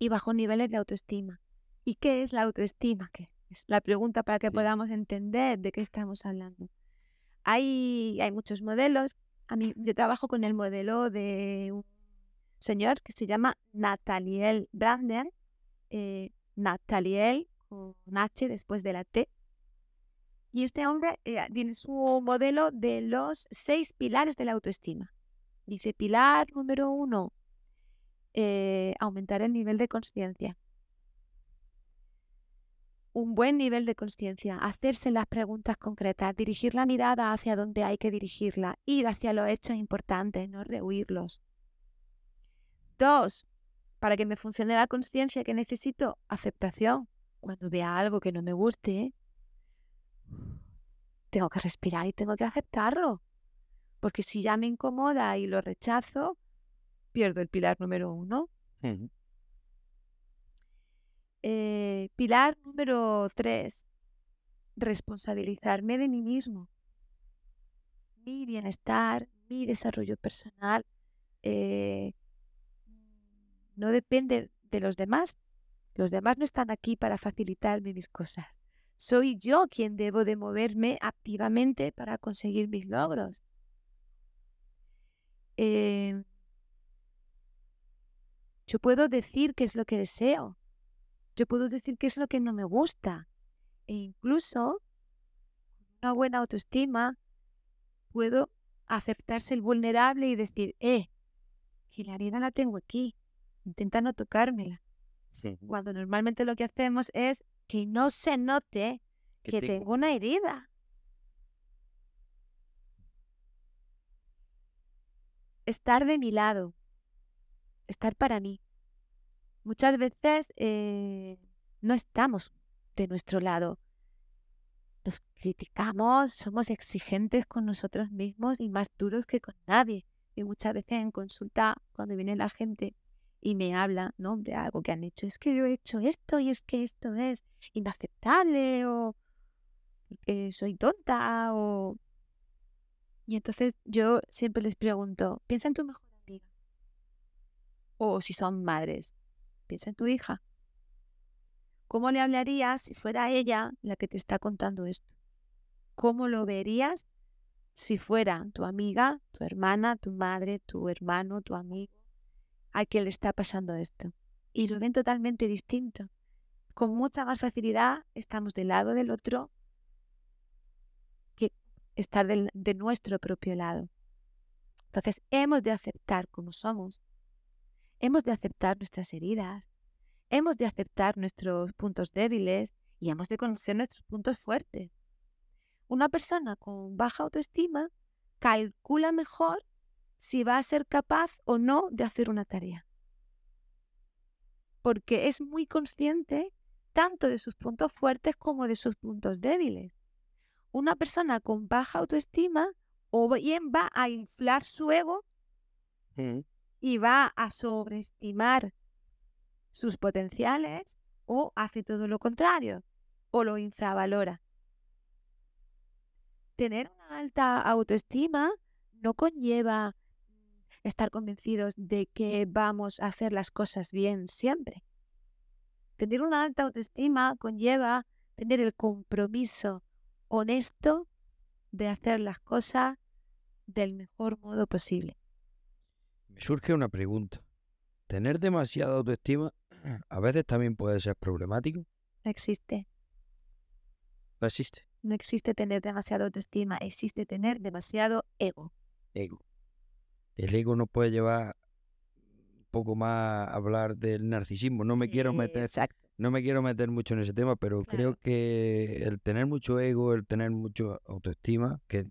y bajos niveles de autoestima. ¿Y qué es la autoestima? ¿Qué es la pregunta para que Sí. podamos entender de qué estamos hablando. Hay, hay muchos modelos. A mí, yo trabajo con el modelo de un señor que se llama Nathaniel Branden. eh, Nathaniel con H después de la T. Y este hombre eh, tiene su modelo de los seis pilares de la autoestima. Dice, pilar número uno, eh, aumentar el nivel de conciencia. Un buen nivel de conciencia, hacerse las preguntas concretas, dirigir la mirada hacia donde hay que dirigirla, ir hacia los hechos importantes, no rehuirlos. Dos, para que me funcione la conciencia que necesito, aceptación. Cuando vea algo que no me guste, tengo que respirar y tengo que aceptarlo. Porque si ya me incomoda y lo rechazo, pierdo el pilar número uno. Eh, pilar número tres, responsabilizarme de mí mismo. Mi bienestar, mi desarrollo personal, eh, no depende de los demás. Los demás no están aquí para facilitarme mis cosas. Soy yo quien debo de moverme activamente para conseguir mis logros. Eh, yo puedo decir qué es lo que deseo. Yo puedo decir qué es lo que no me gusta. E incluso, con una buena autoestima, puedo aceptarse el vulnerable y decir, eh, que la herida la tengo aquí. Intenta no tocármela. Cuando normalmente lo que hacemos es que no se note que, tengo una herida. Estar de mi lado, estar para mí. Muchas veces eh, no estamos de nuestro lado. Nos criticamos, somos exigentes con nosotros mismos y más duros que con nadie. Y muchas veces en consulta, cuando viene la gente y me habla ¿no? de algo que han hecho, es que yo he hecho esto y es que esto es inaceptable o soy tonta o... Y entonces yo siempre les pregunto, piensa en tu mejor. O si son madres, piensa en tu hija. ¿Cómo le hablarías si fuera ella la que te está contando esto? ¿Cómo lo verías si fuera tu amiga, tu hermana, tu madre, tu hermano, tu amigo, a quien le está pasando esto? Y lo ven totalmente distinto. Con mucha más facilidad estamos del lado del otro que estar de nuestro propio lado. Entonces hemos de aceptar como somos Hemos de aceptar nuestras heridas, hemos de aceptar nuestros puntos débiles y hemos de conocer nuestros puntos fuertes. Una persona con baja autoestima calcula mejor si va a ser capaz o no de hacer una tarea. Porque es muy consciente tanto de sus puntos fuertes como de sus puntos débiles. Una persona con baja autoestima o bien va a inflar su ego mm y va a sobreestimar sus potenciales o hace todo lo contrario o lo infravalora. Tener una alta autoestima no conlleva estar convencidos de que vamos a hacer las cosas bien siempre. Tener una alta autoestima conlleva tener el compromiso honesto de hacer las cosas del mejor modo posible surge una pregunta. ¿Tener demasiada autoestima a veces también puede ser problemático? No existe. No existe. No existe tener demasiada autoestima, existe tener demasiado ego. Ego. El ego nos puede llevar un poco más a hablar del narcisismo. No me quiero meter. No me quiero meter mucho en ese tema, pero creo que el tener mucho ego, el tener mucho autoestima, que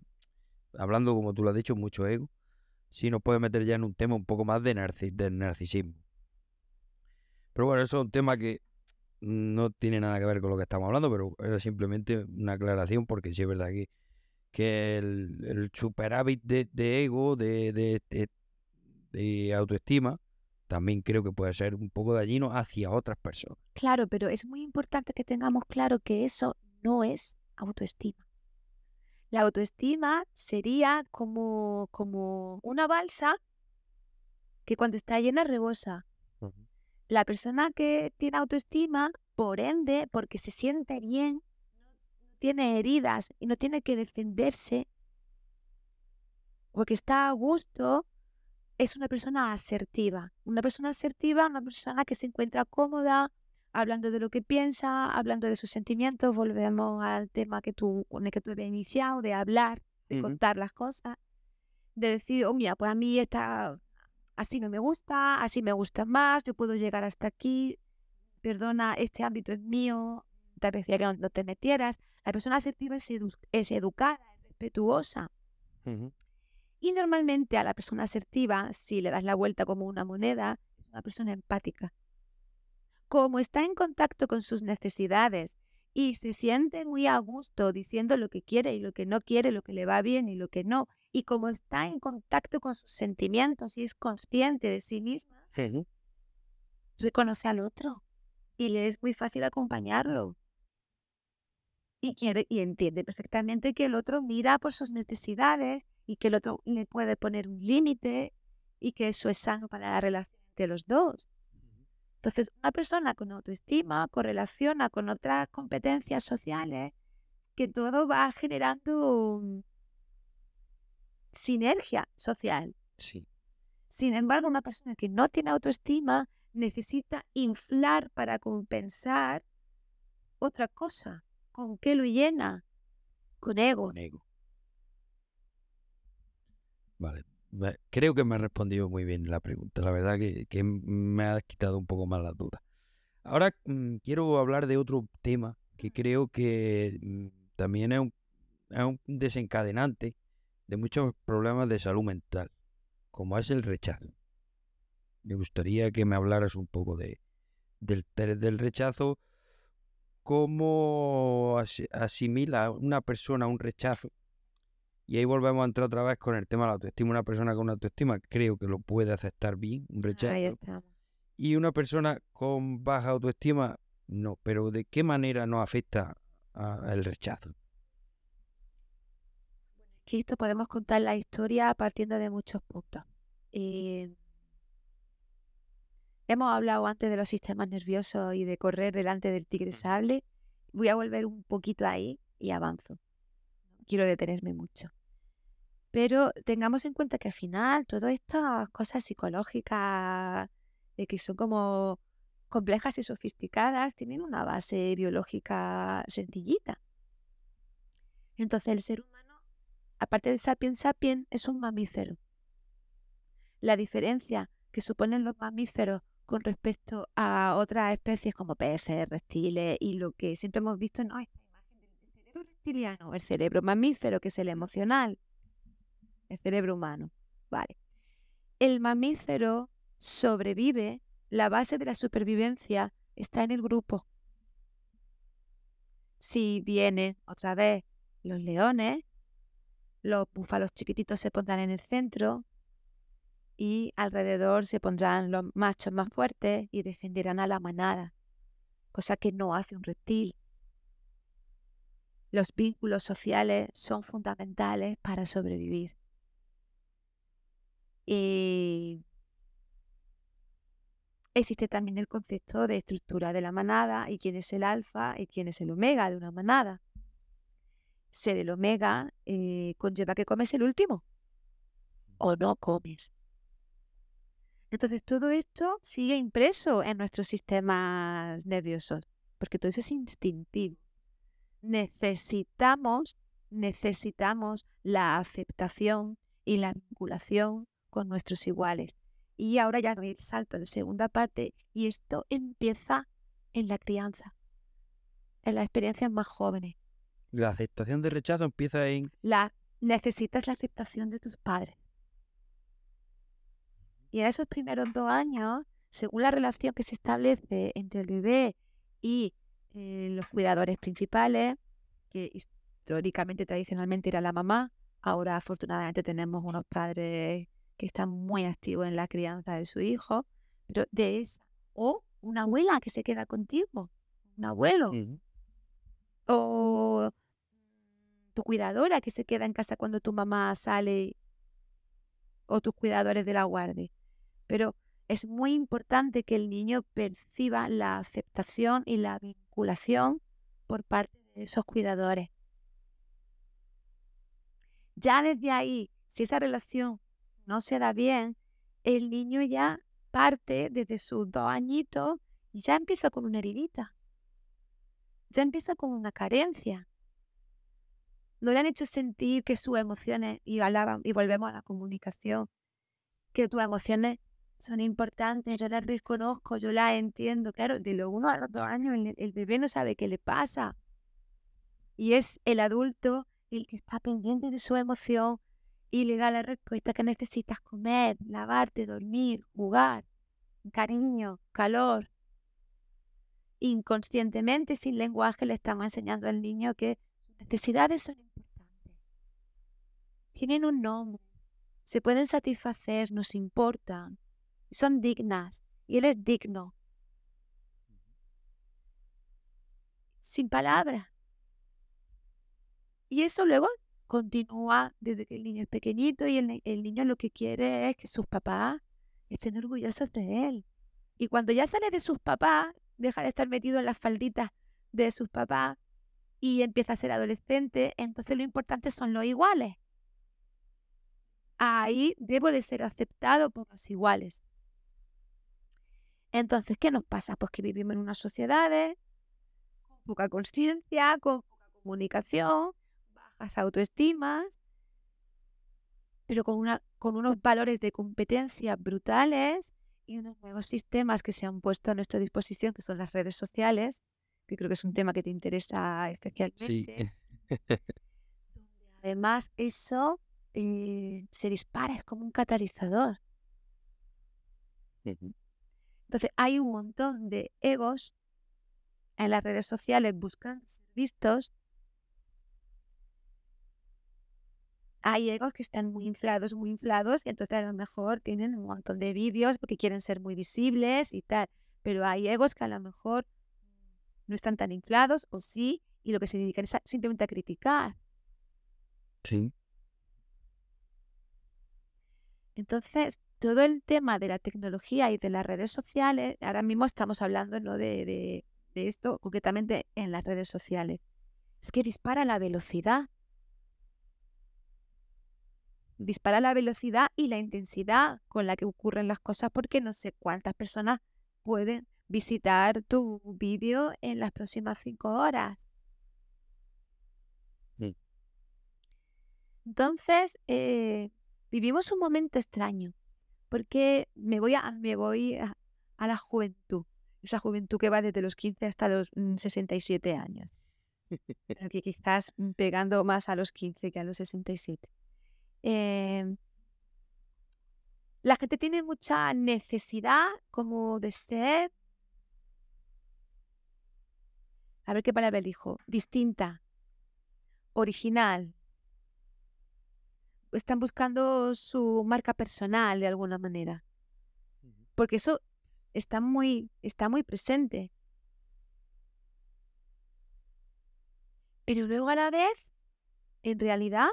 hablando como tú lo has dicho, mucho ego, sí nos puede meter ya en un tema un poco más de del narcisismo. Pero bueno, eso es un tema que no tiene nada que ver con lo que estamos hablando, pero era simplemente una aclaración porque sí es verdad que, que el, el superávit de, ego, de, de, de, autoestima, también creo que puede ser un poco dañino hacia otras personas. Claro, pero es muy importante que tengamos claro que eso no es autoestima. La autoestima sería como, como una balsa que cuando está llena rebosa. La persona que tiene autoestima, por ende, porque se siente bien, no tiene heridas y no tiene que defenderse, porque está a gusto, es una persona asertiva. Una persona asertiva, una persona que se encuentra cómoda, hablando de lo que piensa, hablando de sus sentimientos, volvemos al tema que tú, con el que tú habías iniciado, de hablar, de contar las cosas, de decir, oh, mira, pues a mí está, así no me gusta, así me gusta más, yo puedo llegar hasta aquí, perdona, este ámbito es mío, te agradecería que no, te metieras. La persona asertiva es, educada, es respetuosa. Y normalmente a la persona asertiva, si le das la vuelta como una moneda, es una persona empática como está en contacto con sus necesidades y se siente muy a gusto diciendo lo que quiere y lo que no quiere, lo que le va bien y lo que no, Y como está en contacto con sus sentimientos y es consciente de sí misma, reconoce al otro y le es muy fácil acompañarlo. Y, quiere, y entiende perfectamente que el otro mira por sus necesidades y que el otro le puede poner un límite y que eso es sano para la relación entre los dos. Entonces, una persona con autoestima correlaciona con otras competencias sociales que todo va generando sinergia social. Sí. Sin embargo, una persona que no tiene autoestima necesita inflar para compensar otra cosa. ¿Con qué lo llena? Con ego. Con ego. Vale. Creo que me ha respondido muy bien la pregunta. La verdad que, me ha quitado un poco más las dudas. Ahora mm, quiero hablar de otro tema que creo que mm, también es un, es un desencadenante de muchos problemas de salud mental, como es el rechazo. Me gustaría que me hablaras un poco de, del, del rechazo, cómo asimila una persona un rechazo. Y ahí volvemos a entrar otra vez con el tema de la autoestima. Una persona con autoestima creo que lo puede aceptar bien, un rechazo. Y una persona con baja autoestima, no. Pero ¿de qué manera nos afecta el rechazo? Que esto podemos contar la historia partiendo de muchos puntos. Eh, Hemos hablado antes de los sistemas nerviosos y de correr delante del tigre sable. Voy a volver un poquito ahí y avanzo. No quiero detenerme mucho. Pero tengamos en cuenta que al final todas estas cosas psicológicas, de que son como complejas y sofisticadas, tienen una base biológica sencillita. Entonces el ser humano, aparte de sapiens sapiens, es un mamífero. La diferencia que suponen los mamíferos con respecto a otras especies como peces, reptiles y lo que siempre hemos visto, no, esta imagen del cerebro reptiliano, el cerebro mamífero, que es el emocional, el cerebro humano. Vale. El mamífero sobrevive, la base de la supervivencia está en el grupo. Si vienen otra vez los leones, los búfalos chiquititos se pondrán en el centro, y alrededor se pondrán los machos más fuertes y defenderán a la manada, cosa que no hace un reptil. Los vínculos sociales son fundamentales para sobrevivir. Y existe también el concepto de estructura de la manada y quién es el alfa y quién es el omega de una manada. Ser el omega eh, conlleva que comes el último o no comes. Entonces todo esto sigue impreso en nuestros sistemas nerviosos, porque todo eso es instintivo. Necesitamos, necesitamos la aceptación y la vinculación con nuestros iguales. Y ahora ya doy el salto en la segunda parte y esto empieza en la crianza, en las experiencias más jóvenes. La aceptación de rechazo empieza en... La, necesitas la aceptación de tus padres. Y en esos primeros dos años, según la relación que se establece entre el bebé y eh, los cuidadores principales, que históricamente, tradicionalmente era la mamá, ahora afortunadamente tenemos unos padres que están muy activos en la crianza de su hijo, pero de esa, o una abuela que se queda contigo, un abuelo, o tu cuidadora que se queda en casa cuando tu mamá sale, o tus cuidadores de la guardia. Pero es muy importante que el niño perciba la aceptación y la vinculación por parte de esos cuidadores. Ya desde ahí, si esa relación no se da bien, el niño ya parte desde sus dos añitos y ya empieza con una heridita. Ya empieza con una carencia. No le han hecho sentir que sus emociones, y, y volvemos a la comunicación, que tus emociones son importantes, yo las reconozco, yo las entiendo. Claro, de los uno a los dos años el, bebé no sabe qué le pasa. Y es el adulto el que está pendiente de su emoción y le da la respuesta que necesitas comer, lavarte, dormir, jugar, cariño, calor. Inconscientemente, sin lenguaje, le estamos enseñando al niño que sus necesidades son importantes. tienen un nombre, se pueden satisfacer, nos importan, son dignas y él es digno. Sin palabras. Y eso luego continúa desde que el niño es pequeñito y el, el niño lo que quiere es que sus papás estén orgullosos de él. Y cuando ya sale de sus papás, deja de estar metido en las falditas de sus papás y empieza a ser adolescente, entonces lo importante son los iguales. Ahí debo de ser aceptado por los iguales. Entonces, ¿qué nos pasa? Pues que vivimos en unas sociedades con poca conciencia, con poca comunicación, bajas autoestimas, pero con, una, con unos valores de competencia brutales y unos nuevos sistemas que se han puesto a nuestra disposición, que son las redes sociales, que creo que es un tema que te interesa especialmente. <laughs> además eso eh, se dispara, es como un catalizador. Entonces hay un montón de egos en las redes sociales buscando ser vistos. Hay egos que están muy inflados, muy inflados, y entonces a lo mejor tienen un montón de vídeos porque quieren ser muy visibles y tal. Pero hay egos que a lo mejor no están tan inflados, o sí, y lo que se dedican es simplemente a criticar. Sí. Entonces, todo el tema de la tecnología y de las redes sociales, ahora mismo estamos hablando ¿no? de, de, esto concretamente en las redes sociales, es que dispara la velocidad. Dispara la velocidad y la intensidad con la que ocurren las cosas porque no sé cuántas personas pueden visitar tu vídeo en las próximas cinco horas. Entonces, eh, vivimos un momento extraño porque me voy a, me voy a, la juventud, esa juventud que va desde los 15 hasta los 67 mm, años, <laughs> pero que quizás mm, pegando más a los 15 que a los 67. Em, la gente tiene mucha necesidad como de ser, a ver qué palabra elijo, distinta, original, están buscando su marca personal de alguna manera. Porque eso está muy, está muy presente. Pero luego a la vez, en realidad,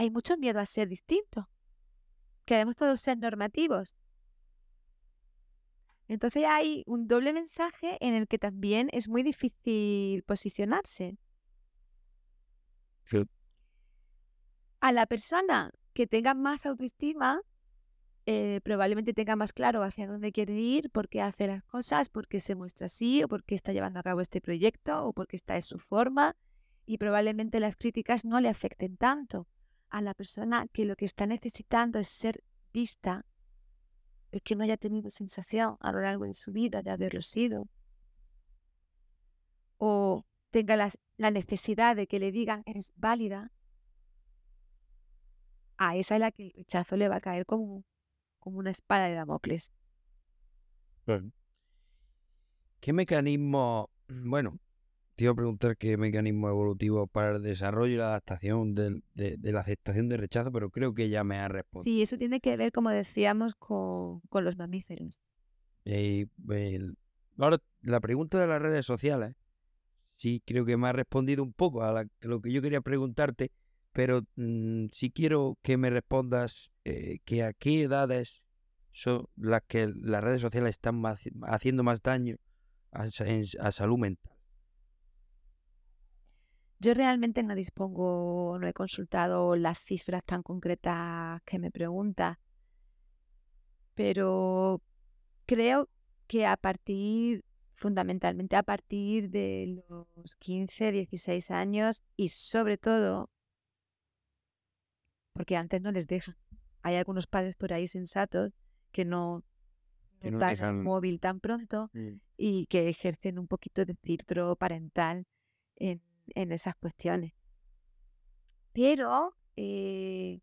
hay mucho miedo a ser distinto. Queremos todos ser normativos. Entonces hay un doble mensaje en el que también es muy difícil posicionarse a la persona que tenga más autoestima, eh, probablemente tenga más claro hacia dónde quiere ir, por qué hace las cosas, por qué se muestra así, o por qué está llevando a cabo este proyecto, o por qué está en su forma, y probablemente las críticas no le afecten tanto a la persona que lo que está necesitando es ser vista, que no haya tenido sensación a lo largo de su vida de haberlo sido, o tenga la necesidad de que le digan eres válida, a esa es la que el rechazo le va a caer como, como una espada de Damocles. ¿Qué mecanismo, <clears throat> bueno, te iba a preguntar qué mecanismo evolutivo para el desarrollo y la adaptación de, la aceptación de rechazo, pero creo que ya me ha respondido. Sí, eso tiene que ver, como decíamos, con, los mamíferos. ahora, la pregunta de las redes sociales, sí creo que me ha respondido un poco a lo que yo quería preguntarte, pero mm, si quiero que me respondas eh, que a qué edades son las que las redes sociales están haciendo más daño a, salud mental. Yo realmente no dispongo, no he consultado las cifras tan concretas que me pregunta, pero creo que a partir, fundamentalmente a partir de los 15, 16 años y sobre todo porque antes no les dejan. Hay algunos padres por ahí sensatos que no, no, dan el móvil tan pronto mm. y que ejercen un poquito de filtro parental en, esas cuestiones. Pero eh,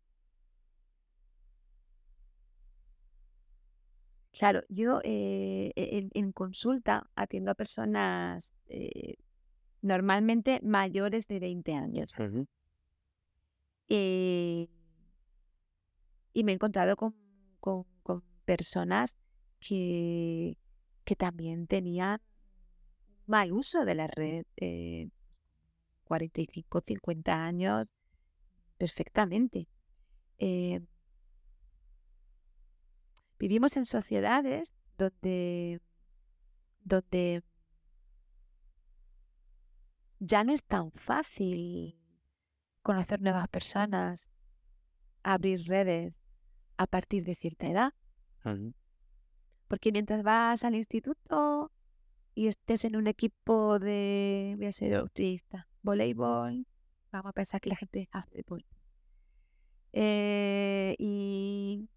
claro, yo eh, e, en, consulta atiendo a personas eh, normalmente mayores de 20 años. y, y me he encontrado con, con, con personas que, que también tenían mal uso de la red. Eh, 45, 50 años perfectamente. Eh, vivimos en sociedades donde, donde ya no es tan fácil conocer nuevas personas, abrir redes a partir de cierta edad. Porque mientras vas al instituto y estés en un equipo de, voy a ser optimista, voleibol, vamos a pensar que la gente hace deporte. Eh, y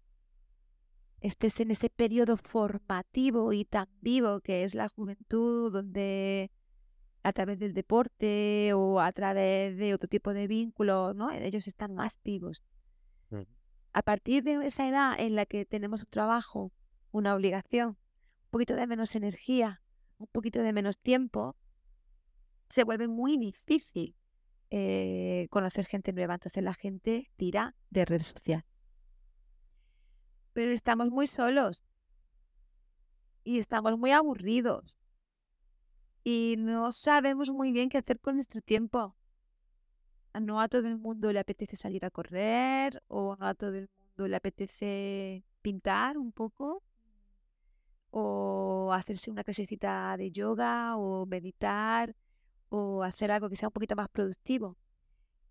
estés en ese periodo formativo y tan vivo que es la juventud, donde a través del deporte o a través de otro tipo de vínculos, ¿no? Ellos están más vivos. A partir de esa edad en la que tenemos un trabajo, una obligación, un poquito de menos energía, un poquito de menos tiempo, se vuelve muy difícil eh, conocer gente nueva. Entonces la gente tira de red social. Pero estamos muy solos y estamos muy aburridos y no sabemos muy bien qué hacer con nuestro tiempo. No a todo el mundo le apetece salir a correr o no a todo el mundo le apetece pintar un poco o hacerse una clasecita de yoga o meditar o hacer algo que sea un poquito más productivo.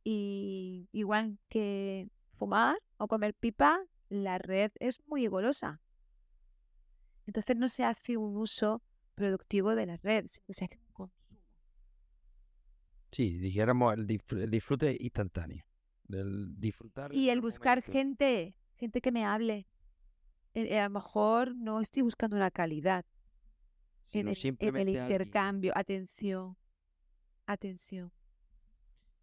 Y igual que fumar o comer pipa, la red es muy golosa. Entonces no se hace un uso productivo de la red, sino se hace un consumo. Sí, dijéramos el, disfrute instantáneo. Del disfrutar. Y el buscar gente, gente que me hable. Eh, a lo mejor no estoy buscando una calidad en el, intercambio. Atención, atención.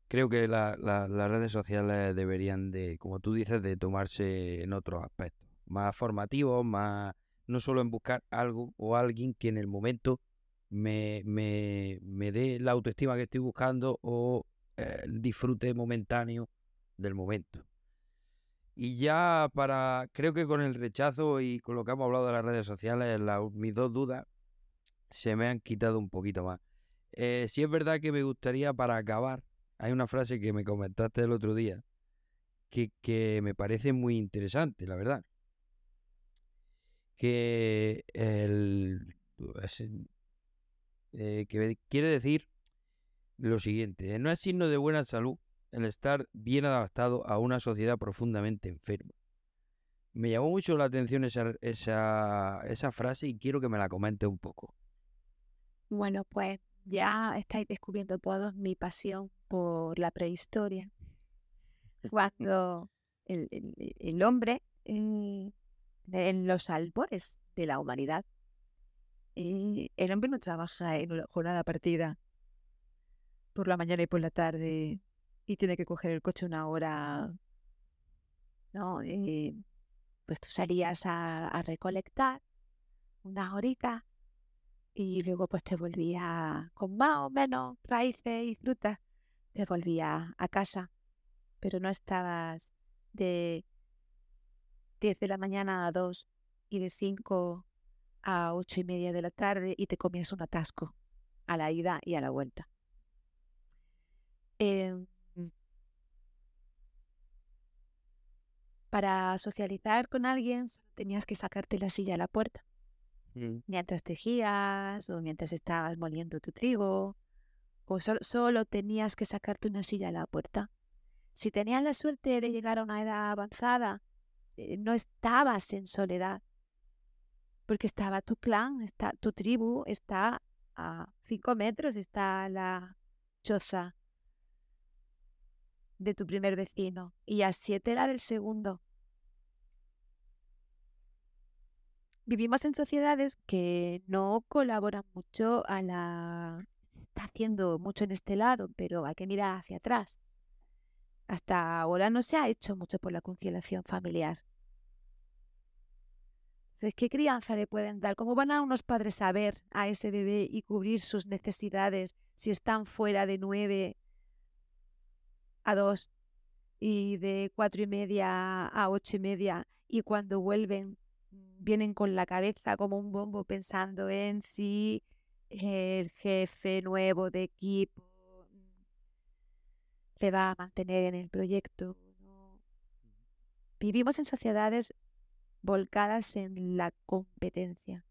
Creo que las redes sociales deberían de, como tú dices, de tomarse en otros aspectos, más formativos, más no solo en buscar algo o alguien que en el momento me, me, me dé la autoestima que estoy buscando o eh, el disfrute momentáneo del momento. Y ya para, creo que con el rechazo y con lo que hemos hablado de las redes sociales, mis dos dudas se me han quitado un poquito más. Eh, si es verdad que me gustaría para acabar, hay una frase que me comentaste el otro día que, que me parece muy interesante, la verdad. Que el, eh, que quiere decir lo siguiente, no es signo de buena salud el estar bien adaptado a una sociedad profundamente enferma. Me llamó mucho la atención esa, esa, esa frase y quiero que me la comente un poco. Bueno, pues ya estáis descubriendo todos mi pasión por la prehistoria. <laughs> Cuando el, el, hombre en, en, los albores de la humanidad, eh, el hombre no trabaja en una jornada partida por la mañana y por la tarde y tiene que coger el coche una hora, ¿no? Eh, pues tú salías a, recolectar una horica y luego pues te volvía con más o menos raíces y frutas, te volvía a casa, pero no estabas de 10 de la mañana a 2 y de 5 a 8 y media de la tarde y te comías un atasco a la ida y a la vuelta. Eh, para socializar con alguien tenías que sacarte la silla a la puerta. Mientras tejías o mientras estabas moliendo tu trigo. O solo tenías que sacarte una silla a la puerta. Si tenías la suerte de llegar a una edad avanzada, eh, no estabas en soledad. Porque estaba tu clan, está, tu tribu está a cinco metros, está la choza de tu primer vecino y a siete la del segundo. Vivimos en sociedades que no colaboran mucho a la... Se está haciendo mucho en este lado, pero hay que mirar hacia atrás. Hasta ahora no se ha hecho mucho por la conciliación familiar. Entonces, ¿qué crianza le pueden dar? ¿Cómo van a unos padres a ver a ese bebé y cubrir sus necesidades si están fuera de nueve a dos y de cuatro y media a ocho y media y cuando vuelven vienen con la cabeza como un bombo pensando en si el jefe nuevo de equipo mm, le va a mantener en el proyecto. Vivimos en sociedades volcadas en la competencia,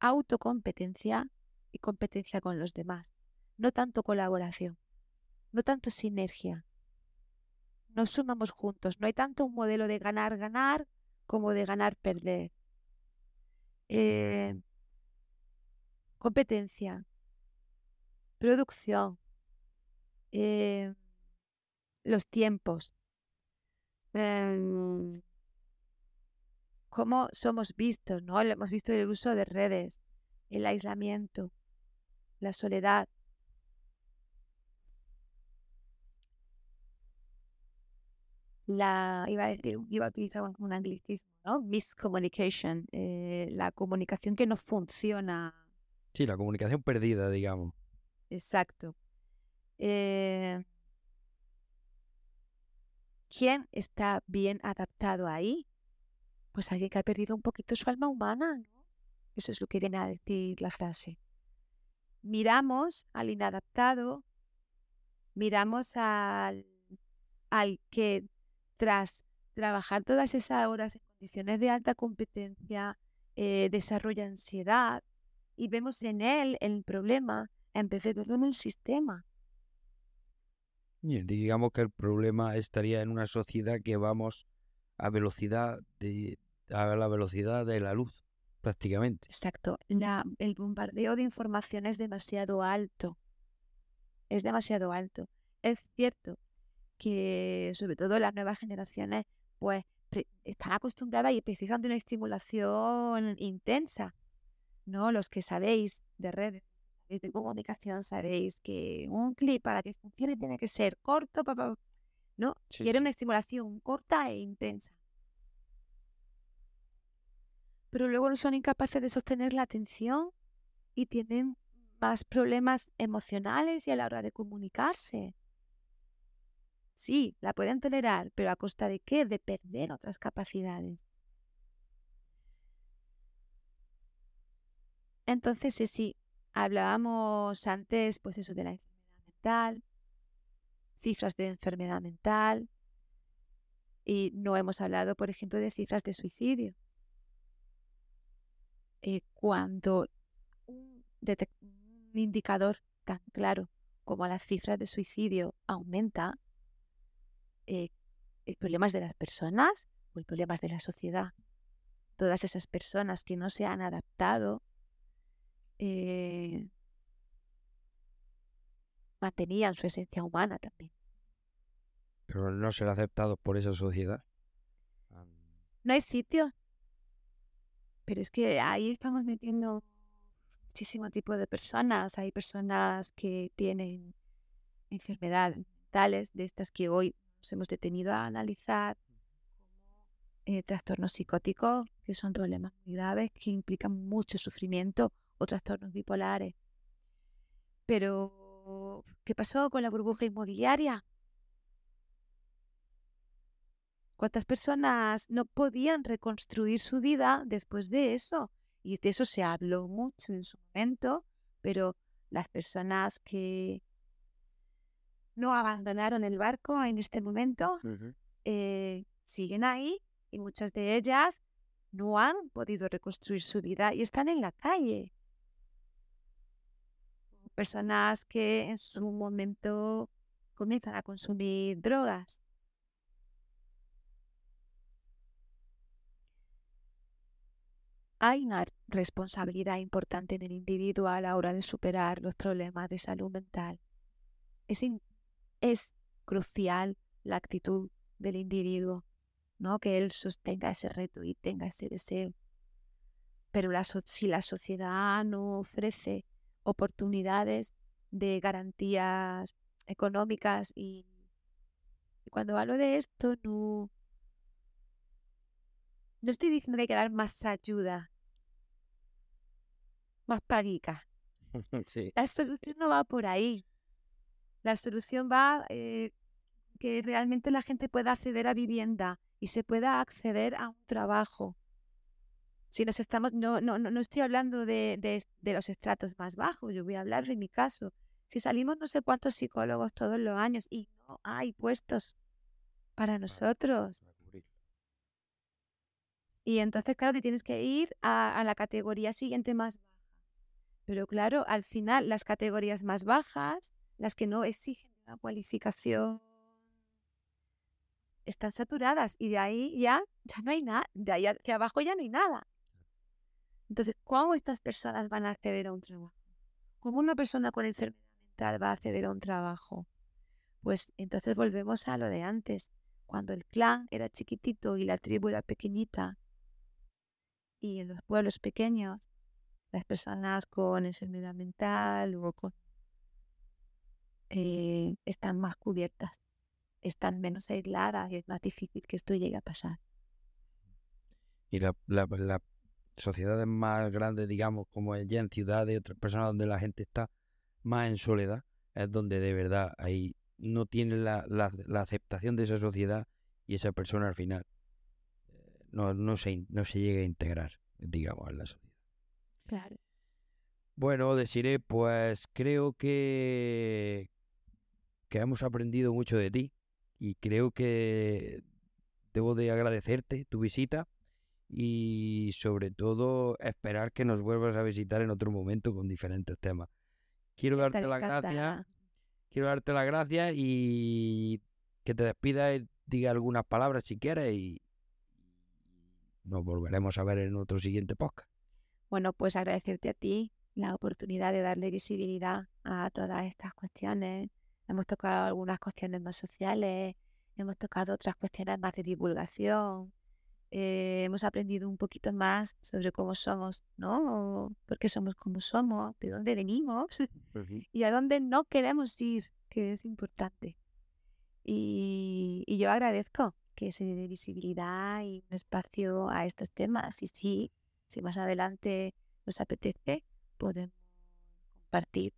autocompetencia y competencia con los demás, no tanto colaboración, no tanto sinergia. Nos sumamos juntos, no hay tanto un modelo de ganar-ganar como de ganar-perder. Eh, competencia, producción, eh, los tiempos, em, cómo somos vistos, ¿no? Hemos visto el uso de redes, el aislamiento, la soledad. La, iba a decir, iba a utilizar un anglicismo, ¿no? Miscommunication, eh, la comunicación que no funciona. Sí, la comunicación perdida, digamos. Exacto. Eh, ¿Quién está bien adaptado ahí? Pues alguien que ha perdido un poquito su alma humana, ¿no? Eso es lo que viene a decir la frase. Miramos al inadaptado, miramos al, al que tras trabajar todas esas horas en condiciones de alta competencia, eh, desarrolla ansiedad y vemos en él el problema en vez de verlo en el sistema. Y digamos que el problema estaría en una sociedad que vamos a velocidad de a la velocidad de la luz, prácticamente. Exacto. el bombardeo de información es demasiado alto. Es demasiado alto. Es cierto que sobre todo las nuevas generaciones pues están acostumbradas y precisan de una estimulación intensa. ¿No? Los que sabéis de redes, sabéis de comunicación, sabéis que un clip para que funcione tiene que ser corto, papá. ¿no? Quiere una estimulación corta e intensa pero luego no son incapaces de sostener la atención y tienen más problemas emocionales y a la hora de comunicarse. Sí, la pueden tolerar, pero ¿a costa de qué? De perder otras capacidades. Entonces, sí, sí, hablábamos antes, pues eso, de la enfermedad mental, cifras de enfermedad mental, y no hemos hablado, por ejemplo, de cifras de suicidio. Eh, cuando un, indicador tan claro como las cifras de suicidio aumenta, eh, el problema es de las personas o el problema es de la sociedad. Todas esas personas que no se han adaptado eh, mantenían su esencia humana también. Pero no ser aceptados por esa sociedad. No hay sitio pero es que ahí estamos metiendo muchísimo tipo de personas. Hay personas que tienen enfermedades mentales, de estas que hoy nos hemos detenido a analizar, eh, trastornos psicóticos, que son problemas muy graves, que implican mucho sufrimiento, o trastornos bipolares. Pero, ¿qué pasó con la burbuja inmobiliaria? ¿Cuántas personas no podían reconstruir su vida después de eso? Y de eso se habló mucho en su momento, pero las personas que no abandonaron el barco en este momento eh, siguen ahí y muchas de ellas no han podido reconstruir su vida y están en la calle. Personas que en su momento comienzan a consumir drogas hay una responsabilidad importante en el individuo a la hora de superar los problemas de salud mental. Es, es crucial la actitud del individuo, ¿no? que él sostenga ese reto y tenga ese deseo. Pero si la sociedad no ofrece oportunidades de garantías económicas y, y cuando hablo de esto no, no estoy diciendo que hay que dar más ayuda, más paguica. <laughs> La solución no va por ahí. La solución va, eh, que realmente la gente pueda acceder a vivienda y se pueda acceder a un trabajo. Si nos estamos, no, no, no estoy hablando de, de, los estratos más bajos, yo voy a hablar de mi caso. Si salimos no sé cuántos psicólogos todos los años y no hay puestos para nosotros. Y entonces, claro, te tienes que ir a, a la categoría siguiente más baja. Pero claro, al final las categorías más bajas, las que no exigen una cualificación, están saturadas y de ahí ya, <laughs> ya no hay nada, de ahí hacia abajo ya no hay nada. Entonces, ¿cómo estas personas van a acceder a un trabajo? ¿Cómo una persona con enfermedad mental va a acceder a un trabajo? Pues entonces volvemos a lo de antes, cuando el clan era chiquitito y la tribu era pequeñita, y en los pueblos pequeños, las personas con enfermedad mental o con, eh, están más cubiertas, están menos aisladas y es más difícil que esto llegue a pasar. Y la, la, la sociedades más grandes, digamos, como ya en ciudades, otras personas donde la gente está más en soledad, es donde de verdad ahí no tiene la, la, aceptación de esa sociedad y esa persona al final eh, no, no, se, no se llega a integrar, digamos, en la sociedad. Claro. Bueno, deciré, pues creo que, que hemos aprendido mucho de ti y creo que debo de agradecerte tu visita y sobre todo esperar que nos vuelvas a visitar en otro momento con diferentes temas. Quiero darte las gracias. Quiero darte las gracias y que te despidas y diga algunas palabras si quieres y nos volveremos a ver en otro siguiente podcast. Bueno, pues agradecerte a ti la oportunidad de darle visibilidad a todas estas cuestiones. Hemos tocado algunas cuestiones más sociales, hemos tocado otras cuestiones más de divulgación, eh, hemos aprendido un poquito más sobre cómo somos, ¿no? ¿Por qué somos como somos? ¿De dónde venimos? <laughs> y a dónde no queremos ir, que es importante. Y, yo agradezco que se dé visibilidad y un espacio a estos temas. Y sí, si más adelante nos apetece, podemos compartir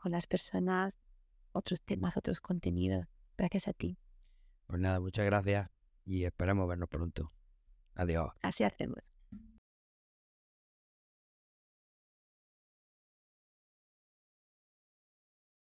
con las personas otros temas, otros contenidos. Gracias a ti. Pues nada, muchas gracias y esperamos vernos pronto. Adiós. Así hacemos.